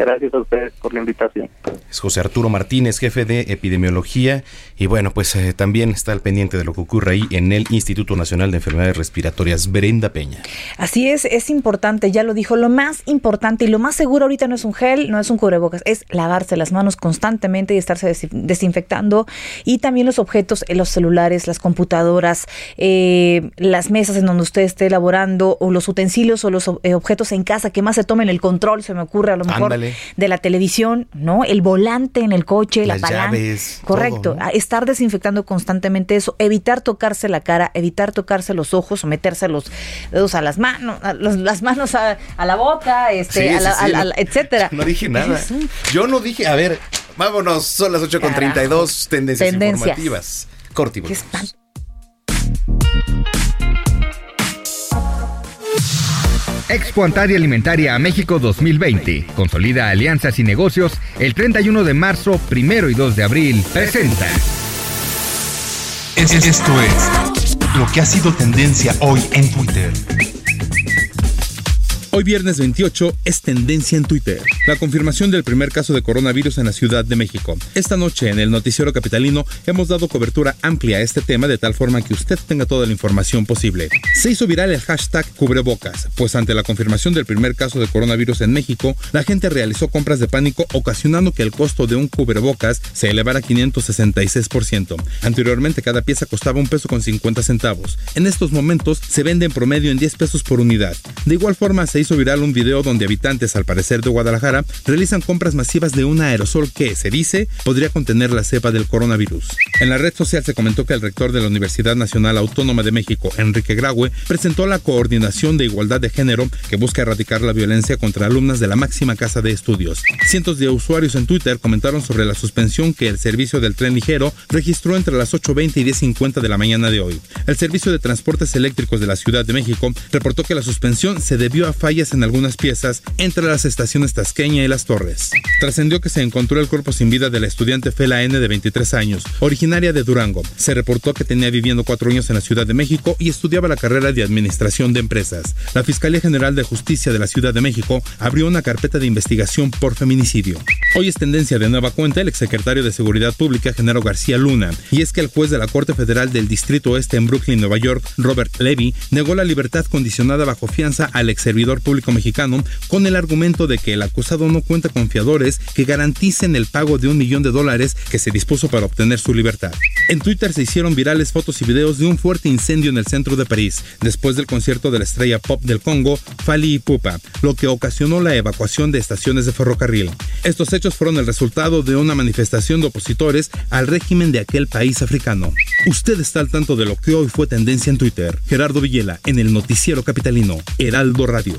Gracias a ustedes por la invitación. Es José Arturo Martínez, jefe de epidemiología, y bueno, pues eh, también está al pendiente de lo que ocurre ahí en el Instituto Nacional de Enfermedades Respiratorias, Brenda Peña. Así es, es importante, ya lo dijo, lo más importante y lo más seguro ahorita no es un gel, no es un cubrebocas, es lavarse las manos constantemente y estarse desinfectando, y también los objetos, eh, los celulares, las computadoras, eh, las mesas en donde usted esté elaborando, o los utensilios o los objetos en casa que más se tomen el control, se me ocurre a lo mejor de la televisión, ¿no? El volante en el coche, Las la palanca. Correcto. todo, ¿no? Estar desinfectando constantemente eso, evitar tocarse la cara, evitar tocarse los ojos, o meterse los dedos a las manos, a los- las manos a, a la boca, este, Sí, a la- sí, a la- no- etcétera. No dije nada. Es un- Yo no dije, a ver, vámonos, son las 8 con 32 tendencias, Tendencias. informativas. Corte y Qué espanto. Expo Antaria Alimentaria a México 2020. Consolida alianzas y negocios. El 31 de marzo, primero y 2 de abril. Presenta. Es- esto es lo que ha sido tendencia hoy en Twitter. Hoy viernes 28 es tendencia en Twitter. La confirmación del primer caso de coronavirus en la Ciudad de México. Esta noche en el noticiero capitalino hemos dado cobertura amplia a este tema de tal forma que usted tenga toda la información posible. Se hizo viral el hashtag cubrebocas, pues ante la confirmación del primer caso de coronavirus en México, la gente realizó compras de pánico ocasionando que el costo de un cubrebocas se elevara a 566%. Anteriormente cada pieza costaba un peso con 50 centavos. En estos momentos se vende en promedio en 10 pesos por unidad. De igual forma se hizo viral un video donde habitantes, al parecer de Guadalajara, realizan compras masivas de un aerosol que, se dice, podría contener la cepa del coronavirus. En la red social se comentó que el rector de la Universidad Nacional Autónoma de México, Enrique Graue, presentó la Coordinación de Igualdad de Género que busca erradicar la violencia contra alumnas de la máxima casa de estudios. Cientos de usuarios en Twitter comentaron sobre la suspensión que el servicio del tren ligero registró entre las 8.20 y 10.50 de la mañana de hoy. El servicio de transportes eléctricos de la Ciudad de México reportó que la suspensión se debió a fallas en algunas piezas entre las estaciones Tasqueña y Las Torres. Trascendió que se encontró el cuerpo sin vida de la estudiante Fela N de 23 años, originaria de Durango. Se reportó que tenía viviendo cuatro años en la Ciudad de México y estudiaba la carrera de Administración de Empresas. La Fiscalía General de Justicia de la Ciudad de México abrió una carpeta de investigación por feminicidio. Hoy es tendencia de nueva cuenta el exsecretario de Seguridad Pública, Genaro García Luna, y es que el juez de la Corte Federal del Distrito Oeste en Brooklyn, Nueva York, Robert Levy, negó la libertad condicionada bajo fianza al ex servidor público mexicano con el argumento de que el acusado no cuenta con fiadores que garanticen el pago de un millón de dólares que se dispuso para obtener su libertad. En Twitter se hicieron virales fotos y videos de un fuerte incendio en el centro de París, después del concierto de la estrella pop del Congo, Fali Ipupa, lo que ocasionó la evacuación de estaciones de ferrocarril. Estos hechos fueron el resultado de una manifestación de opositores al régimen de aquel país africano. Usted está al tanto de lo que hoy fue tendencia en Twitter. Gerardo Villela, en el noticiero capitalino, Heraldo Radio.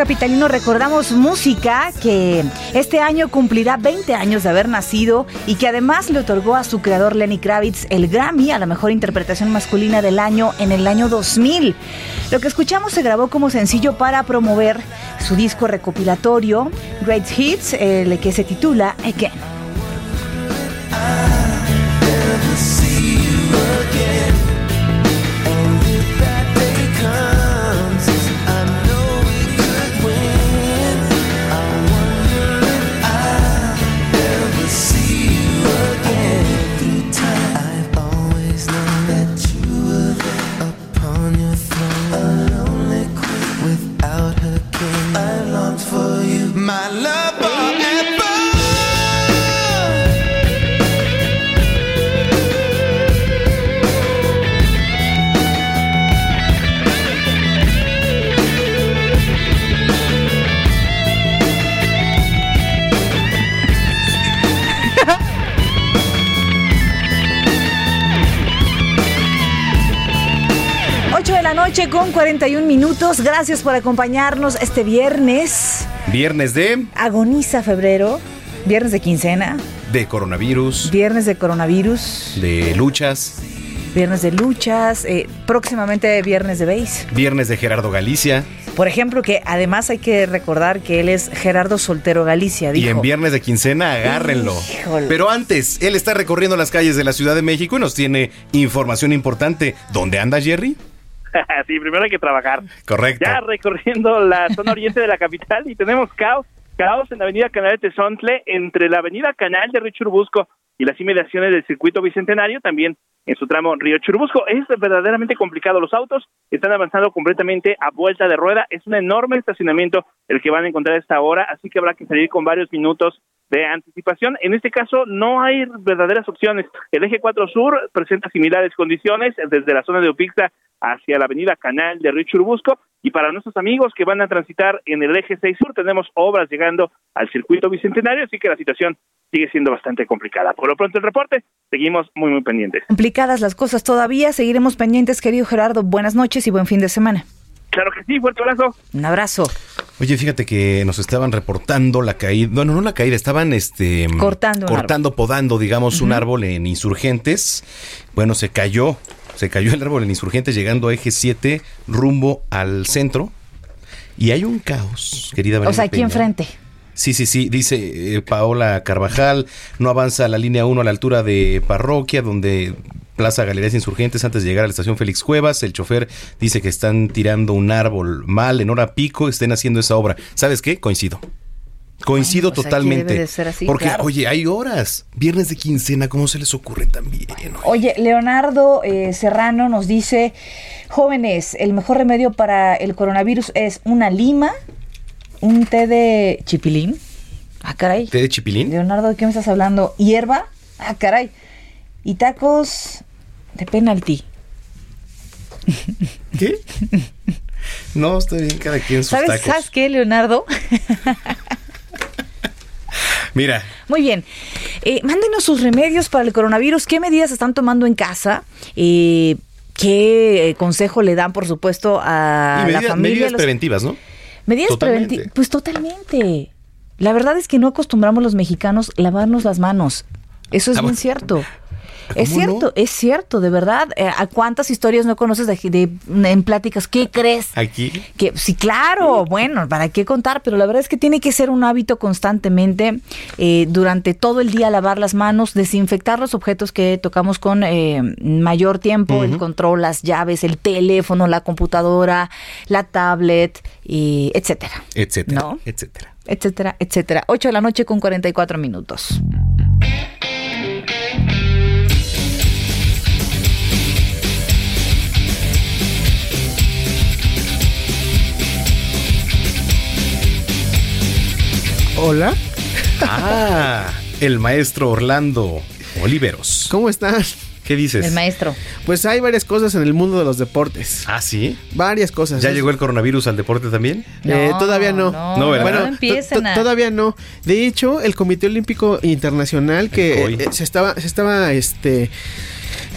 Capitalino recordamos música que este año cumplirá 20 años de haber nacido y que además le otorgó a su creador Lenny Kravitz el Grammy a la mejor interpretación masculina del año en el año 2000. Lo que escuchamos se grabó como sencillo para promover su disco recopilatorio Great Hits, el que se titula Again. Noche con 41 minutos. Gracias por acompañarnos este viernes. Viernes de, Agoniza febrero. Viernes de quincena. de coronavirus, Viernes de coronavirus. de luchas, Viernes de luchas. eh, próximamente viernes de base. viernes de Gerardo Galicia Por ejemplo, que además hay que recordar que él es Gerardo Soltero Galicia. y en viernes de quincena agárrenlo. Híjole. Pero antes, él está recorriendo las calles de la Ciudad de México y nos tiene información importante. ¿Dónde anda Jerry? sí, primero hay que trabajar. Correcto. Ya recorriendo la zona oriente de la capital y tenemos caos, caos en la avenida Canal de Tezontle, entre la avenida Canal de Río Churubusco y las inmediaciones del circuito bicentenario, también en su tramo Río Churubusco. Es verdaderamente complicado. Los autos están avanzando completamente a vuelta de rueda. Es un enorme estacionamiento el que van a encontrar a esta hora, así que habrá que salir con varios minutos de anticipación. En este caso no hay verdaderas opciones. El eje 4 Sur presenta similares condiciones desde la zona de Upixa hacia la avenida Canal de Río Churubusco y para nuestros amigos que van a transitar en el eje 6 Sur tenemos obras llegando al circuito bicentenario, así que la situación sigue siendo bastante complicada. Por lo pronto el reporte, seguimos muy muy pendientes. Complicadas las cosas todavía. Seguiremos pendientes, querido Gerardo. Buenas noches y buen fin de semana. Claro que sí, fuerte abrazo. Un abrazo. Oye, fíjate que nos estaban reportando la caída, bueno, no la caída, estaban este Cortando cortando, podando, digamos, un árbol en Insurgentes. Bueno, se cayó, se cayó el árbol en Insurgentes llegando a eje 7 rumbo al centro. Y hay un caos, querida O Brenda sea, aquí Peña. enfrente. Sí, sí, sí, dice eh, Paola Carvajal, no avanza la línea 1 a la altura de Parroquia, donde Plaza Galerías Insurgentes antes de llegar a la estación Félix Cuevas. El chofer dice que están tirando un árbol mal en hora pico, estén haciendo esa obra. ¿Sabes qué? Coincido. Coincido pues totalmente. debe de ser así, porque, claro. oye, hay horas. Viernes de quincena, ¿cómo se les ocurre también? Oye, Leonardo eh, Serrano nos dice, jóvenes, el mejor remedio para el coronavirus es una lima, un té de chipilín. Ah, caray. ¿Té de chipilín? Leonardo, ¿de qué me estás hablando? ¿Hierba? Ah, caray. Y tacos de penalti. ¿Qué? No, está bien, cada quien sus ¿Sabes, tacos. ¿Sabes qué, Leonardo? Mira, Muy bien. Eh, mándenos sus remedios para el coronavirus. ¿Qué medidas están tomando en casa? Eh, ¿Qué eh, consejo le dan, por supuesto, a y la medidas, familia? medidas los- preventivas, ¿no? Medidas preventivas. Pues totalmente. La verdad es que no acostumbramos los mexicanos lavarnos las manos. Eso es Ah, bien bueno. cierto. Es cierto, es cierto, de verdad. Eh, ¿A cuántas historias no conoces de, de- en pláticas? ¿Qué crees? Aquí. Que sí, claro, bueno, ¿para qué contar? Pero la verdad es que tiene que ser un hábito constantemente, eh, durante todo el día lavar las manos, desinfectar los objetos que tocamos con eh, mayor tiempo, el control, las llaves, el teléfono, la computadora, la tablet, y etcétera, Etcétera. ¿No? Etcétera. etcétera, etcétera. 8 de la noche con 44 minutos. Hola. Ah, el maestro Orlando Oliveros. ¿Cómo están? ¿Qué dices? El maestro. Pues hay varias cosas en el mundo de los deportes. Ah, sí. Varias cosas. ¿Ya Es- llegó el coronavirus al deporte también? Eh, No, todavía no. no, No, ¿verdad? Bueno, no a- todavía no. De hecho, el Comité Olímpico Internacional que eh, se estaba, se estaba, este,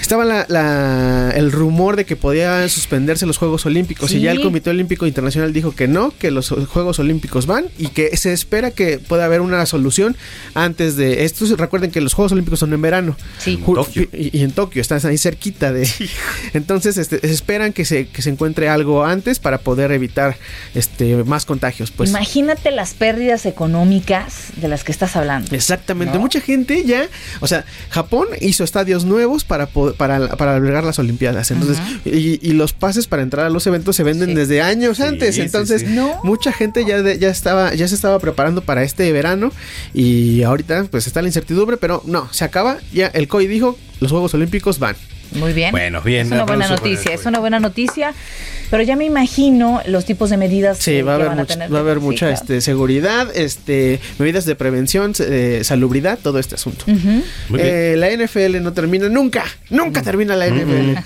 estaba la- la- el rumor de que podían suspenderse los Juegos Olímpicos y ya el Comité Olímpico Internacional dijo que no, que los Juegos Olímpicos van y que se espera que pueda haber una solución antes de estos. Recuerden que los Juegos Olímpicos son en verano. Sí. Ju- Tokio. Y, y en Tokio, estás ahí cerquita de. Entonces, este, esperan que se, que se encuentre algo antes para poder evitar este más contagios. Pues Imagínate las pérdidas económicas de las que estás hablando. Exactamente, ¿No? mucha gente ya, o sea, Japón hizo estadios nuevos para po- para, para albergar las Olimpiadas, entonces, y, y los pases para entrar a los eventos se venden Sí. desde años Sí, antes, sí, entonces, sí. No. mucha gente ya de- ya estaba ya se estaba preparando para este verano y ahorita pues está la incertidumbre, pero no, se acaba, ya el COI dijo, los Juegos Olímpicos van. Muy bien. Bueno, bien, Es una buena noticia, es una buena noticia. Pero ya me imagino los tipos de medidas Sí, eh, va a que haber, van a tener. va a haber Sí, mucha claro. este, seguridad, este, medidas de prevención, eh, salubridad, todo este asunto. Eh, la NFL no termina nunca, nunca termina la NFL.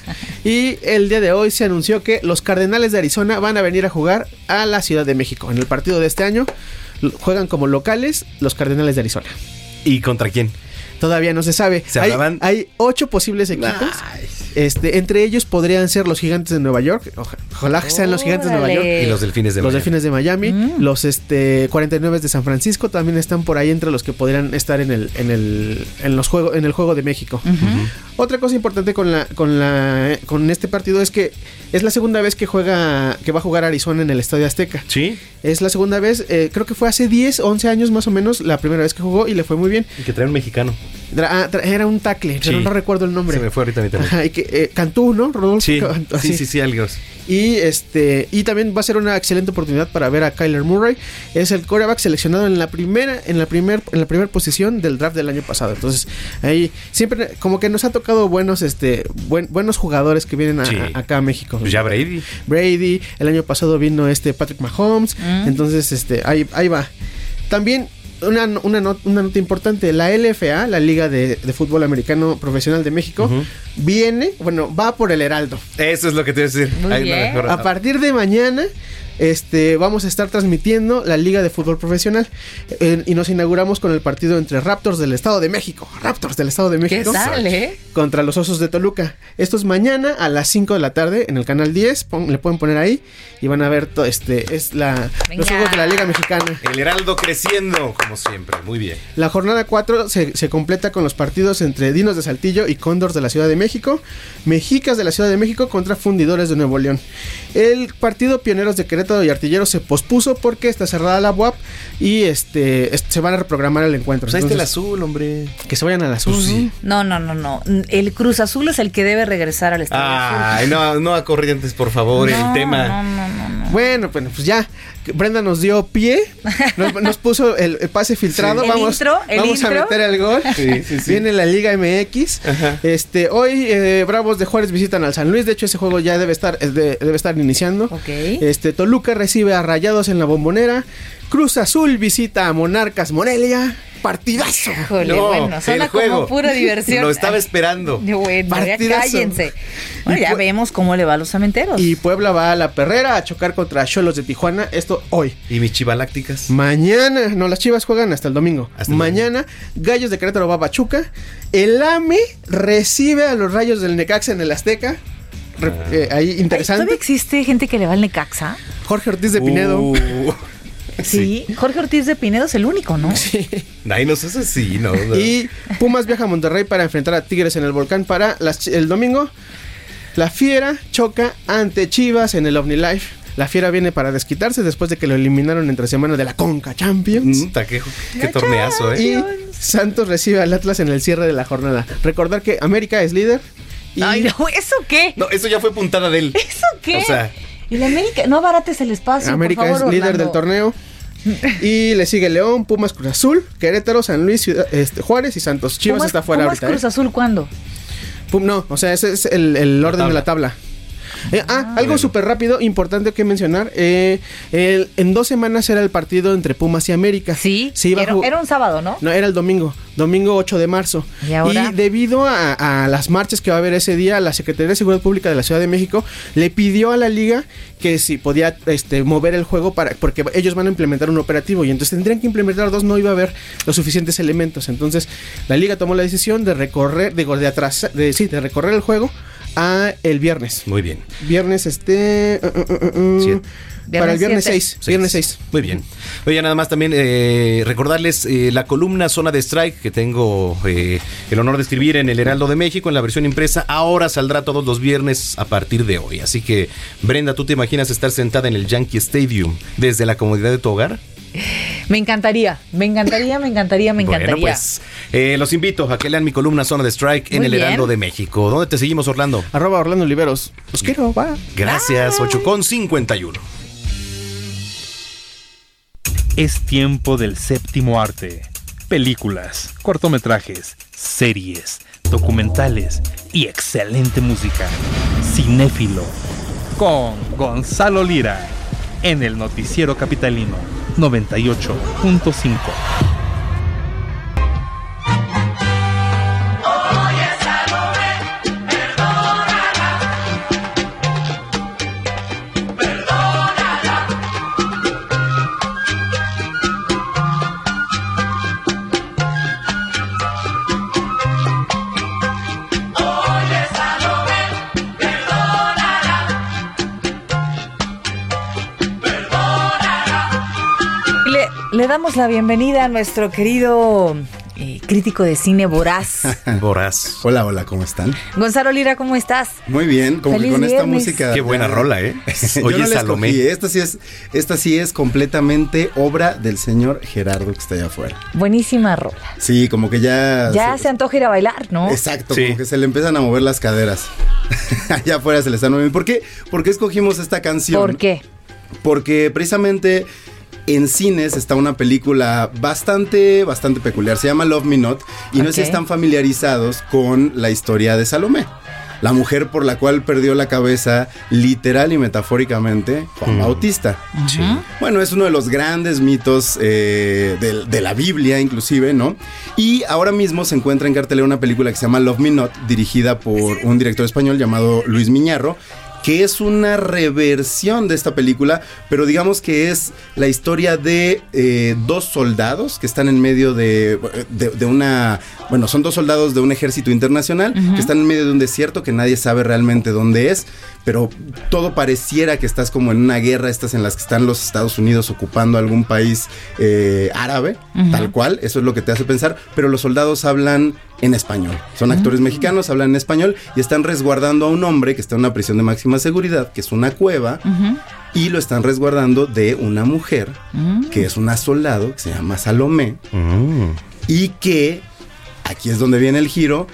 Y el día de hoy se anunció que los Cardenales de Arizona van a venir a jugar a la Ciudad de México. En el partido de este año juegan como locales los Cardenales de Arizona. ¿Y contra quién? Todavía no se sabe. ¿Se hay, hablaban? hay ocho posibles equipos. Este, entre ellos podrían ser los Gigantes de Nueva York. Oja- Ojalá que sean los Gigantes de Nueva York. Y los delfines de los Miami. Delfines de Miami, Mm. los este 49 de San Francisco también están por ahí entre los que podrían estar en el en el en los juegos en el juego de México. Otra cosa importante con la con la con este partido es que es la segunda vez que juega que va a jugar Arizona en el Estadio Azteca. Sí. Es la segunda vez, eh, creo que fue hace 10, 11 años más o menos la primera vez que jugó y le fue muy bien. Y que trae un mexicano. Ah, era un tackle, pero no recuerdo el nombre. Se me fue ahorita. Ajá, y que eh, Cantú, ¿no? Rodolfo Sí, Cantú, sí, sí, sí, algo. Y este y también va a ser una excelente oportunidad para ver a Kyler Murray. Es el quarterback seleccionado en la primera en la primer en la primera posición del draft del año pasado. Entonces, ahí siempre como que nos ha tocado buenos este buen- buenos jugadores que vienen a- Sí. a- acá a México. Pues ya Brady. Brady, el año pasado vino este Patrick Mahomes. Mm. Entonces, este ahí ahí va. También una, una, not- una nota importante, la LFA, la Liga de, de Fútbol Americano Profesional de México. Viene, bueno, va por el Heraldo. Eso es lo que te voy a decir. Muy bien. mejor- A partir de mañana, este, vamos a estar transmitiendo la Liga de Fútbol Profesional Eh, y nos inauguramos con el partido entre Raptors del Estado de México, Raptors del Estado de ¿Qué México, tal, eh? contra los Osos de Toluca. Esto es mañana a las 5 de la tarde en el canal 10, pon- le pueden poner ahí y van a ver todo este es la los juegos de la Liga Mexicana. El Heraldo creciendo, como siempre. Muy bien. La jornada 4 se, se completa con los partidos entre Dinos de Saltillo y Cóndors de la Ciudad de México, Mexicas de la Ciudad de México contra Fundidores de Nuevo León. El partido Pioneros de Querétaro y Artillero se pospuso porque está cerrada la UAP y este, es- se van a reprogramar el encuentro. Pues ahí está el azul, hombre. Que se vayan al azul. No, no, no, no. El Cruz Azul es el que debe regresar al estadio. Ay, no, no a Corrientes, por favor, el tema. Bueno, bueno, pues ya. Brenda nos dio pie, nos, nos puso el, el pase filtrado. Sí. El Vamos, intro, el vamos a meter el gol. Sí, sí, sí. Viene la Liga MX. Este, hoy eh, Bravos de Juárez visitan al San Luis. De hecho, ese juego ya debe estar, es de- debe estar iniciando. Este, Toluca recibe a Rayados en la bombonera. Cruz Azul visita a Monarcas Morelia. Partidazo. Híjole, bueno, suena como pura diversión. Lo estaba esperando. Bueno, ya Partidazo. cállense. Bueno, Y ya vemos cómo le va a los cementeros. Y Puebla va a la perrera a chocar contra Cholos de Tijuana. Esto hoy. ¿Y mis chivalácticas? Mañana, no, las chivas juegan hasta el domingo. Mañana, Gallos de Querétaro va a Pachuca. El AME recibe a los rayos del Necaxa en el Azteca. Re- eh, ahí interesante. ¿Todavía existe gente que le va al Necaxa? Jorge Ortiz de Pinedo. Sí. Jorge Ortiz de Pinedo es el único, ¿no? Ay, no seas así, no. no. Y Pumas viaja a Monterrey para enfrentar a Tigres en el volcán para las el domingo. La Fiera choca ante Chivas en el OmniLife. La Fiera viene para desquitarse después de que lo eliminaron entre semana de la Conca Champions. Mm, qué torneazo, ¿eh? Y Santos recibe al Atlas en el cierre de la jornada. Recordar que América es líder. Y Ay, no, ¿eso qué? No, eso ya fue puntada de él. ¿Eso qué? O sea, El América, no abarates el espacio. América por favor, es líder Orlando. del torneo. y le sigue León, Pumas Cruz Azul, Querétaro, San Luis, Ciudad- este, Juárez y Santos. Chivas Pumas- está fuera Pumas ahorita. Cruz ¿eh? Azul cuándo? Pum, no, o sea, ese es el, el orden de la tabla. Eh, ah, algo súper rápido, importante que mencionar. eh, el- en dos semanas era el partido entre Pumas y América. Sí, Se iba a era, era un sábado, ¿no? No, era el domingo, domingo 8 de marzo. ¿Y ahora? debido a, a las marchas que va a haber ese día, la Secretaría de Seguridad Pública de la Ciudad de México le pidió a la liga que si podía este, mover el juego para porque ellos van a implementar un operativo y entonces tendrían que implementar dos, no iba a haber los suficientes elementos. Entonces la liga tomó la decisión de recorrer, de atrás, de, sí, de recorrer el juego a el viernes. muy bien. Viernes este... uh, uh, uh, uh, para el viernes siete. 6. Viernes 6. Muy bien. Oye, nada más también eh, recordarles eh, la columna Zona de Strike que tengo eh, el honor de escribir en el Heraldo de México en la versión impresa. Ahora saldrá todos los viernes a partir de hoy. Así que, Brenda, ¿tú te imaginas estar sentada en el Yankee Stadium desde la comodidad de tu hogar? Me encantaría, me encantaría, me encantaría, me encantaría. Bueno, pues eh, los invito a que lean mi columna Zona de Strike en Muy el bien. Heraldo de México. ¿Dónde te seguimos, Orlando? Arroba Orlando Oliveros. Los quiero, va. Gracias, 8 con 51. Es tiempo del séptimo arte. Películas, cortometrajes, series, documentales y excelente música. Cinéfilo. Con Gonzalo Lira. En el Noticiero Capitalino 98.5. damos la bienvenida a nuestro querido eh, crítico de cine voraz. Voraz. Hola, hola, ¿cómo están? Gonzalo Lira, ¿cómo estás? Muy bien, como que Feliz con esta música. Qué buena rola, ¿eh? Yo Oye, no Salomé. escogí, Esta sí es, esta sí es completamente obra del señor Gerardo que está allá afuera. Buenísima rola. Sí, como que ya. Ya se antoja ir a bailar, ¿no? Exacto, como que se le empiezan a mover las caderas. allá afuera se le están moviendo. ¿Por qué? ¿Por qué escogimos esta canción? ¿Por qué? Porque precisamente en cines está una película bastante, bastante peculiar. Se llama Love Me Not. Y no sé si están familiarizados con la historia de Salomé. La mujer por la cual perdió la cabeza literal y metafóricamente Juan Bautista. Bueno, es uno de los grandes mitos eh, de, de la Biblia, inclusive, ¿no? Y ahora mismo se encuentra en cartelera una película que se llama Love Me Not, dirigida por un director español llamado Luis Miñarro, que es una reversión de esta película, pero digamos que es la historia de eh, dos soldados que están en medio de, de- de una... Bueno, son dos soldados de un ejército internacional que están en medio de un desierto que nadie sabe realmente dónde es, pero todo pareciera que estás como en una guerra, estas en las que están los Estados Unidos ocupando algún país eh, árabe, tal cual, eso es lo que te hace pensar, pero los soldados hablan en español, son actores mexicanos, hablan en español y están resguardando a un hombre que está en una prisión de máxima seguridad, que es una cueva, y lo están resguardando de una mujer, que es una soldado, que se llama Salomé, y que, aquí es donde viene el giro,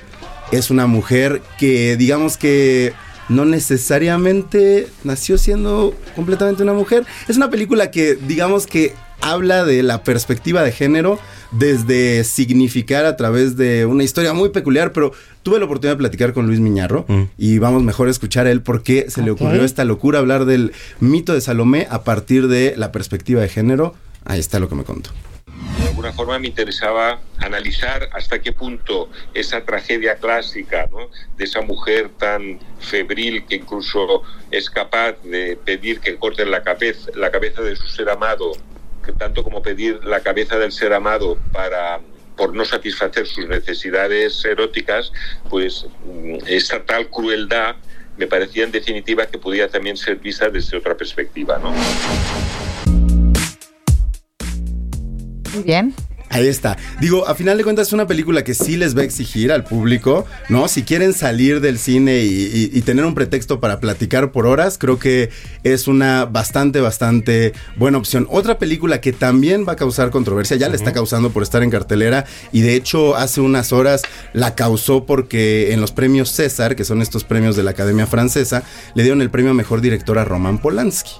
es una mujer que digamos que no necesariamente nació siendo completamente una mujer. Es una película que digamos que habla de la perspectiva de género desde significar a través de una historia muy peculiar, pero tuve la oportunidad de platicar con Luis Miñarro y vamos mejor a escuchar a él por qué se le Ok. ocurrió esta locura hablar del mito de Salomé a partir de la perspectiva de género. Ahí está lo que me contó. De alguna forma me interesaba analizar hasta qué punto esa tragedia clásica ¿no? de esa mujer tan febril que incluso es capaz de pedir que corten la cabeza, la cabeza de su ser amado, tanto como pedir la cabeza del ser amado para por no satisfacer sus necesidades eróticas, pues mm, esa tal crueldad me parecía en definitiva que podía también ser vista desde otra perspectiva. ¿no? Muy bien. Ahí está. Digo, a final de cuentas es una película que sí les va a exigir al público, ¿no? Si quieren salir del cine y, y- y tener un pretexto para platicar por horas, creo que es una bastante, bastante buena opción. Otra película que también va a causar controversia, ya le está causando por estar en cartelera y de hecho hace unas horas la causó porque en los premios César, que son estos premios de la Academia Francesa, le dieron el premio a Mejor Director a Roman Polanski.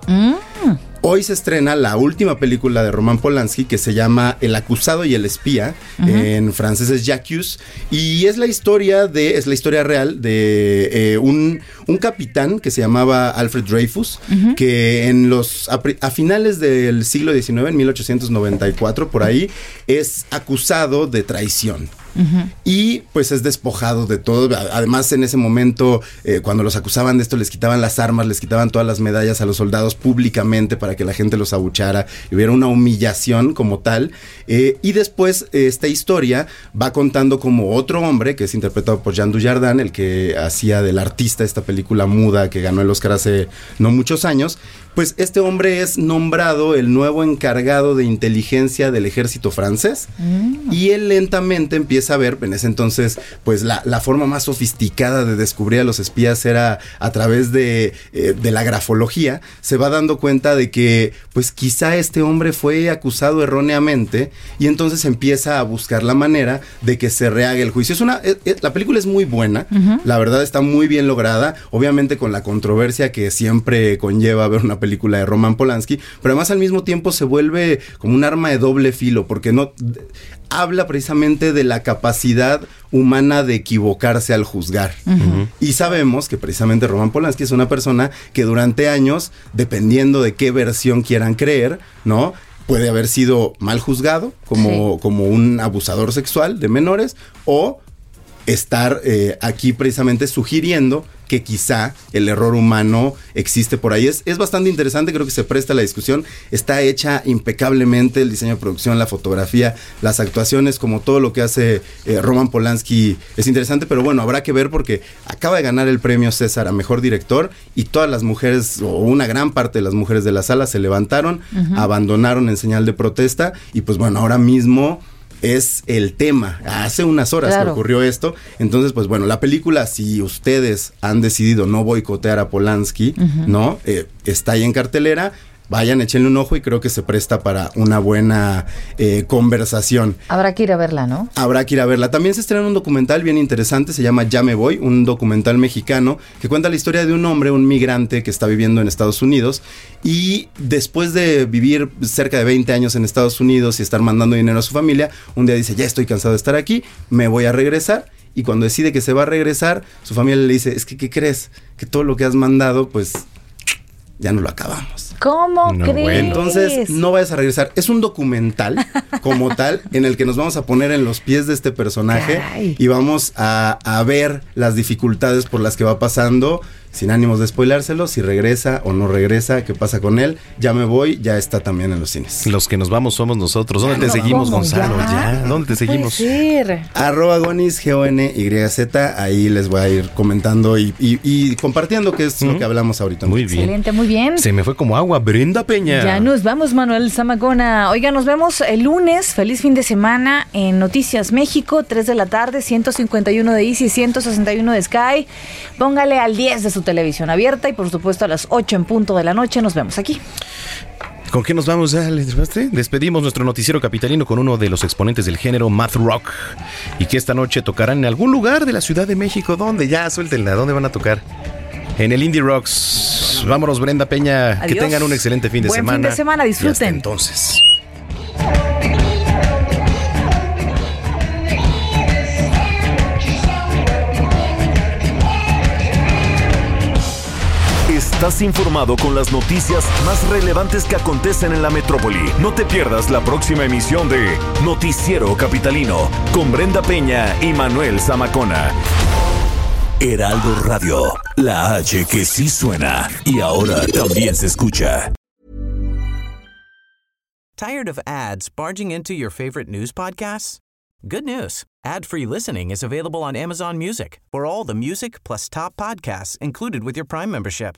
Hoy se estrena la última película de Roman Polanski que se llama El acusado y el espía. En francés es Jacques. Y es la historia de. Es la historia real de eh, un, un capitán que se llamaba Alfred Dreyfus. Que en los. A, a finales del siglo XIX, en 1894, por ahí, es acusado de traición y pues es despojado de todo. Además, en ese momento, eh, cuando los acusaban de esto, les quitaban las armas, les quitaban todas las medallas a los soldados públicamente para que la gente los abuchara y hubiera una humillación como tal. Eh, y después, esta historia va contando como otro hombre, que es interpretado por Jean Dujardin, el que hacía del artista esta película muda que ganó el Oscar hace no muchos años. Pues este hombre es nombrado el nuevo encargado de inteligencia del ejército francés. Y él lentamente empieza a ver, en ese entonces, pues la, la forma más sofisticada de descubrir a los espías era a través de, eh, de la grafología. Se va dando cuenta de que, pues quizá este hombre fue acusado erróneamente y entonces empieza a buscar la manera de que se rehaga el juicio. Es una, eh, eh, la película es muy buena, la verdad está muy bien lograda, obviamente con la controversia que siempre conlleva ver una película de Roman Polanski, pero además al mismo tiempo se vuelve como un arma de doble filo, porque no habla precisamente de la capacidad humana de equivocarse al juzgar. Y sabemos que precisamente Roman Polanski es una persona que durante años, dependiendo de qué versión quieran creer, ¿no? Puede haber sido mal juzgado como, como un abusador sexual de menores o estar eh, aquí precisamente sugiriendo que quizá el error humano existe por ahí. Es, es bastante interesante, creo que se presta a la discusión. Está hecha impecablemente el diseño de producción, la fotografía, las actuaciones, como todo lo que hace eh, Roman Polanski es interesante, pero bueno, habrá que ver porque acaba de ganar el premio César a Mejor Director y todas las mujeres, o una gran parte de las mujeres de la sala se levantaron, abandonaron en señal de protesta y pues bueno, ahora mismo es el tema. Hace unas horas Claro. que ocurrió esto. Entonces, pues bueno, la película, si ustedes han decidido no boicotear a Polanski. ¿no? Eh, está ahí en cartelera. Vayan, échenle un ojo y creo que se presta para una buena eh, conversación. Habrá que ir a verla, ¿no? Habrá que ir a verla. También se estrena un documental bien interesante, se llama Ya me voy, un documental mexicano que cuenta la historia de un hombre, un migrante que está viviendo en Estados Unidos y después de vivir cerca de 20 años en Estados Unidos y estar mandando dinero a su familia, un día dice, ya estoy cansado de estar aquí, me voy a regresar. Y cuando decide que se va a regresar, su familia le dice, es que, ¿qué crees? Que todo lo que has mandado, pues, ya no lo acabamos. ¿Cómo crees? Entonces, no vayas a regresar. Es un documental como tal en el que nos vamos a poner en los pies de este personaje Caray. y vamos a, a ver las dificultades por las que va pasando. Sin ánimos de spoilárselo, si regresa o no regresa, qué pasa con él. Ya me voy, ya está también en los cines. Los que nos vamos somos nosotros. ¿Dónde te seguimos. Gonzalo? ¿Ya? Ya, ¿dónde te seguimos? Arroba Gonis, G-O-N-Y-Z. Ahí les voy a ir comentando y, y- y compartiendo qué es lo que hablamos ahorita. Muy bien. Excelente, muy bien. Se me fue como agua. Brenda Peña. Ya nos vamos, Manuel Zamacona. Oiga, nos vemos el lunes. Feliz fin de semana en Noticias México, 3 de la tarde, 151 de Easy, 161 de Sky. Póngale al 10 de su televisión abierta y por supuesto a las 8 en punto de la noche nos vemos aquí. ¿Con qué nos vamos? ¿Les despaste? Despedimos nuestro noticiero capitalino con uno de los exponentes del género math rock y que esta noche tocarán en algún lugar de la Ciudad de México. ¿Dónde? Ya, suéltenla. ¿Dónde van a tocar? En el Indie Rocks. Vámonos, Brenda Peña. Que tengan un excelente fin de Buen semana. fin de semana, Y hasta disfruten. entonces. Estás informado con las noticias más relevantes que acontecen en la metrópoli. No te pierdas la próxima emisión de Noticiero Capitalino con Brenda Peña y Manuel Zamacona. Heraldo Radio, la H que sí suena y ahora también se escucha. Tired of ads barging into your favorite news podcasts? Good news. Ad-free listening is available on Amazon Music for all the music plus top podcasts included with your Prime membership.